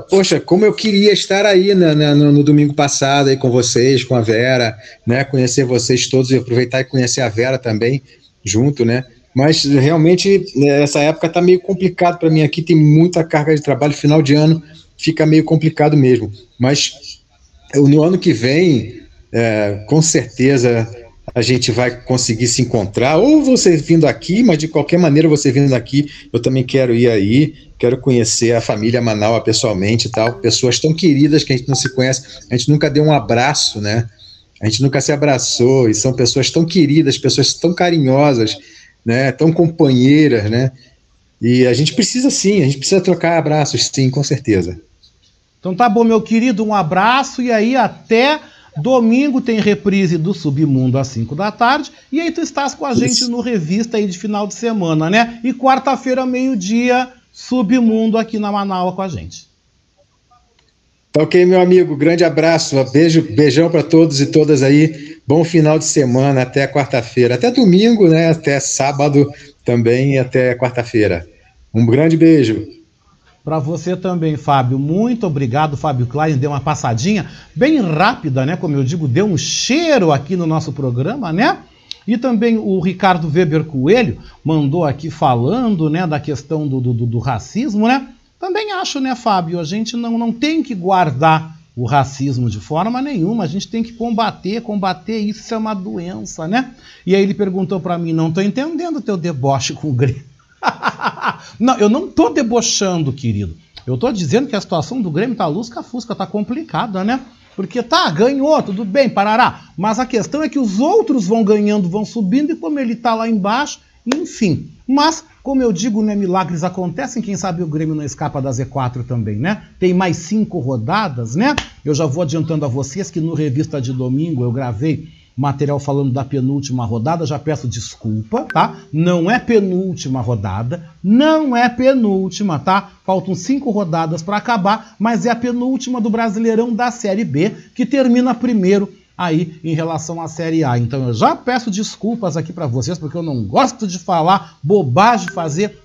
poxa, como eu queria estar aí na, na, no, domingo passado aí com vocês, com a Vera, né? Conhecer vocês todos e aproveitar e conhecer a Vera também junto, né? Mas realmente né, essa época tá meio complicado para mim aqui, tem muita carga de trabalho, final de ano fica meio complicado mesmo. Mas no ano que vem, é, com certeza a gente vai conseguir se encontrar, ou você vindo aqui, mas de qualquer maneira você vindo aqui, eu também quero ir aí, quero conhecer a família Manaus pessoalmente e tal, pessoas tão queridas que a gente não se conhece, a gente nunca deu um abraço, né? A gente nunca se abraçou, e são pessoas tão queridas, pessoas tão carinhosas, né? Tão companheiras, né? E a gente precisa sim, a gente precisa trocar abraços, sim, com certeza. Então tá bom, meu querido, um abraço e aí até Domingo tem reprise do Submundo às 5 da tarde. E aí tu estás com a gente no revista aí de final de semana, né? E quarta-feira, meio-dia, Submundo aqui na Manaus com a gente. Tá ok, meu amigo. Grande abraço. Beijo, beijão para todos e todas aí. Bom final de semana, até quarta-feira. Até domingo, né? Até sábado também e até quarta-feira. Um grande beijo. Para você também, Fábio. Muito obrigado, Fábio Klein. Deu uma passadinha bem rápida, né? Como eu digo, deu um cheiro aqui no nosso programa, né? E também o Ricardo Weber Coelho mandou aqui falando, né, da questão do, do, do racismo, né? Também acho, né, Fábio, a gente não, não tem que guardar o racismo de forma nenhuma, a gente tem que combater, combater isso, é uma doença, né? E aí ele perguntou para mim, não estou entendendo o teu deboche com o Grêmio. <laughs> não, eu não tô debochando, querido. Eu tô dizendo que a situação do Grêmio tá lusca-fusca, tá complicada, né? Porque tá, ganhou, tudo bem, parará. Mas a questão é que os outros vão ganhando, vão subindo, e como ele tá lá embaixo, enfim. Mas, como eu digo, né, milagres acontecem, quem sabe o Grêmio não escapa da Z4 também, né? Tem mais cinco rodadas, né? Eu já vou adiantando a vocês que no Revista de Domingo eu gravei material falando da penúltima rodada, já peço desculpa, tá? Não é penúltima rodada, não é penúltima, tá? Faltam cinco rodadas para acabar, mas é a penúltima do Brasileirão da Série B, que termina primeiro aí em relação à Série A. Então eu já peço desculpas aqui para vocês, porque eu não gosto de falar bobagem, fazer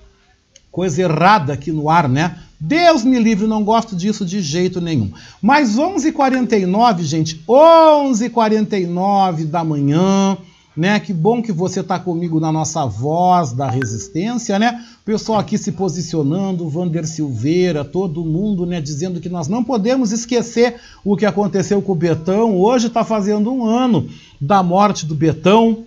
coisa errada aqui no ar, né? Deus me livre, não gosto disso de jeito nenhum. Mas 11h49, gente, 11h49 da manhã, né? Que bom que você está comigo na nossa voz da resistência, né? Pessoal aqui se posicionando, Vander Silveira, todo mundo, né? Dizendo que nós não podemos esquecer o que aconteceu com o Betão. Hoje está fazendo um ano da morte do Betão,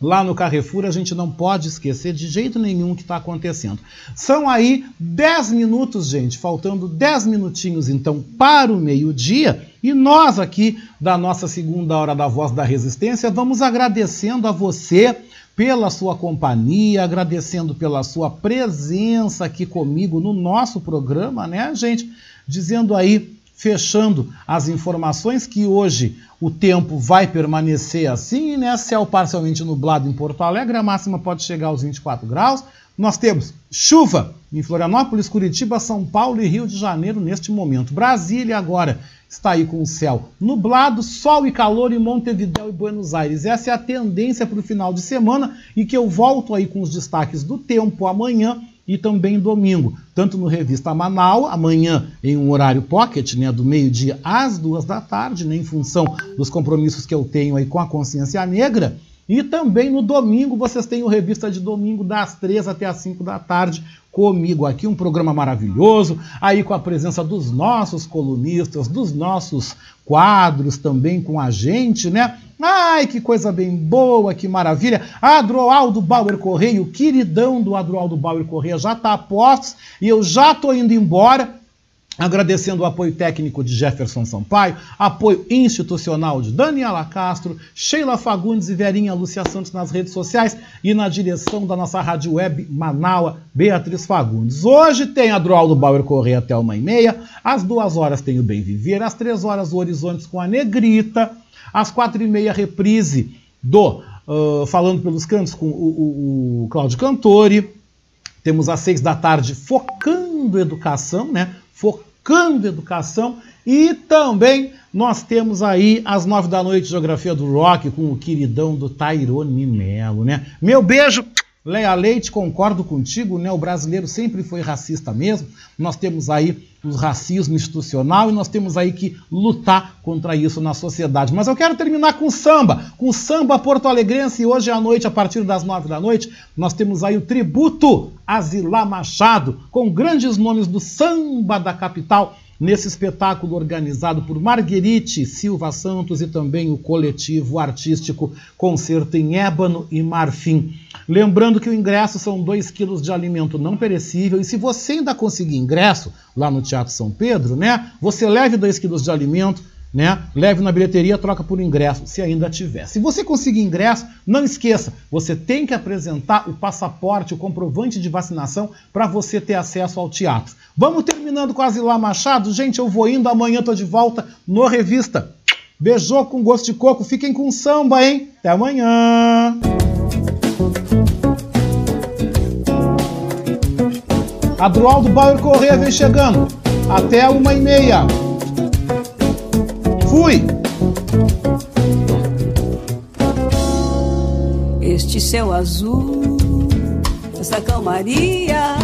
Lá no Carrefour a gente não pode esquecer de jeito nenhum o que está acontecendo. São aí 10 minutos, gente, faltando 10 minutinhos então para o meio-dia. E nós aqui da nossa segunda hora da Voz da Resistência vamos agradecendo a você pela sua companhia, agradecendo pela sua presença aqui comigo no nosso programa, né, gente? Dizendo aí fechando as informações que hoje o tempo vai permanecer assim, né? Céu parcialmente nublado em Porto Alegre, a máxima pode chegar aos 24 graus. Nós temos chuva em Florianópolis, Curitiba, São Paulo e Rio de Janeiro neste momento. Brasília agora está aí com o céu nublado, sol e calor em Montevidéu e Buenos Aires. Essa é a tendência para o final de semana e que eu volto aí com os destaques do tempo amanhã e também domingo, tanto no Revista Manaus, amanhã em um horário pocket, né, do meio-dia às duas da tarde, né, em função dos compromissos que eu tenho aí com a consciência negra, e também no domingo vocês têm o Revista de Domingo das três até as cinco da tarde comigo aqui, um programa maravilhoso, aí com a presença dos nossos colunistas, dos nossos quadros também com a gente, né? Ai, que coisa bem boa, que maravilha. Adroaldo Bauer Correia, o queridão do Adroaldo Bauer Correia já está a postos e eu já estou indo embora. Agradecendo o apoio técnico de Jefferson Sampaio, apoio institucional de Daniela Castro, Sheila Fagundes e Verinha Lúcia Santos nas redes sociais e na direção da nossa rádio web Manaua, Beatriz Fagundes. Hoje tem a Droaldo Bauer Correia até uma e meia, às duas horas tem o Bem Viver, às três horas o Horizontes com a Negrita, às quatro e meia reprise do uh, Falando pelos Cantos com o, o, o Cláudio Cantori, temos às seis da tarde Focando Educação, né? Focando Educação. E também nós temos aí às nove da noite Geografia do Rock com o queridão do Tairone Melo, né? Meu beijo, Leia Leite, concordo contigo, né? O brasileiro sempre foi racista mesmo. Nós temos aí o racismo institucional e nós temos aí que lutar contra isso na sociedade. Mas eu quero terminar com samba, com samba porto-alegrense. Hoje à noite, a partir das nove da noite, nós temos aí o tributo a Zilá Machado, com grandes nomes do samba da capital nesse espetáculo organizado por Marguerite Silva Santos e também o coletivo artístico Concerto em Ébano e Marfim. Lembrando que o ingresso são 2 quilos de alimento não perecível e se você ainda conseguir ingresso lá no Teatro São Pedro, né, você leve 2 quilos de alimento, né? Leve na bilheteria, troca por ingresso, se ainda tiver. Se você conseguir ingresso, não esqueça, você tem que apresentar o passaporte, o comprovante de vacinação para você ter acesso ao teatro. Vamos terminando com a Zilá Machado? Gente, eu vou indo, amanhã tô de volta no Revista. Beijou com gosto de coco, fiquem com samba, hein? Até amanhã! Adroaldo Bauer Corrêa vem chegando. Até uma e meia. Fui! Este céu azul, essa calmaria,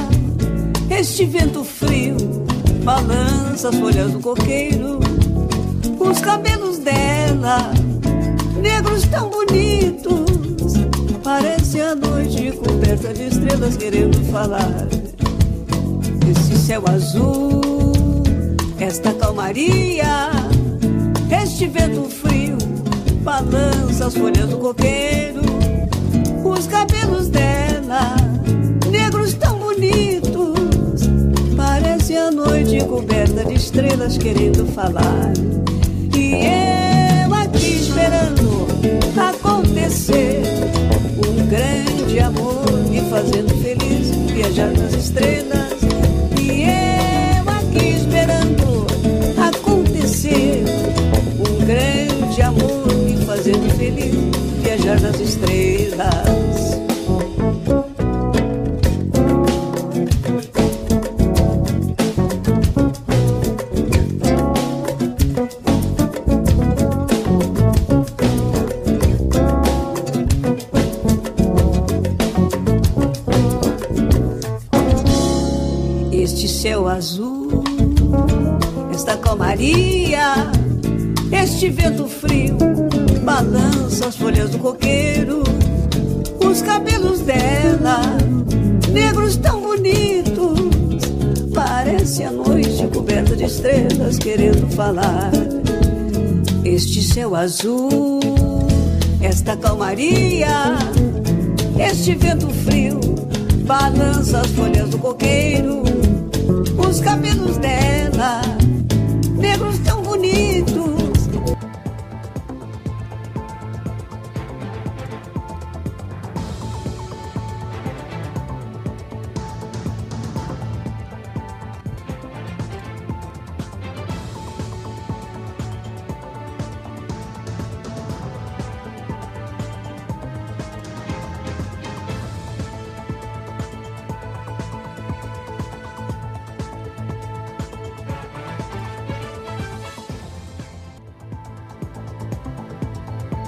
este vento frio, balança as folhas do coqueiro, os cabelos dela, negros tão bonitos, parece a noite coberta de estrelas querendo falar. Esse céu azul, esta calmaria, este vento frio, balança as folhas do coqueiro, os cabelos dela, negros tão bonitos, parece a noite coberta de estrelas querendo falar. E eu aqui esperando acontecer um grande amor me fazendo feliz, viajar nas estrelas. Viajar nas estrelas. azul, esta calmaria, este vento frio balança as folhas do coqueiro, os cabelos dela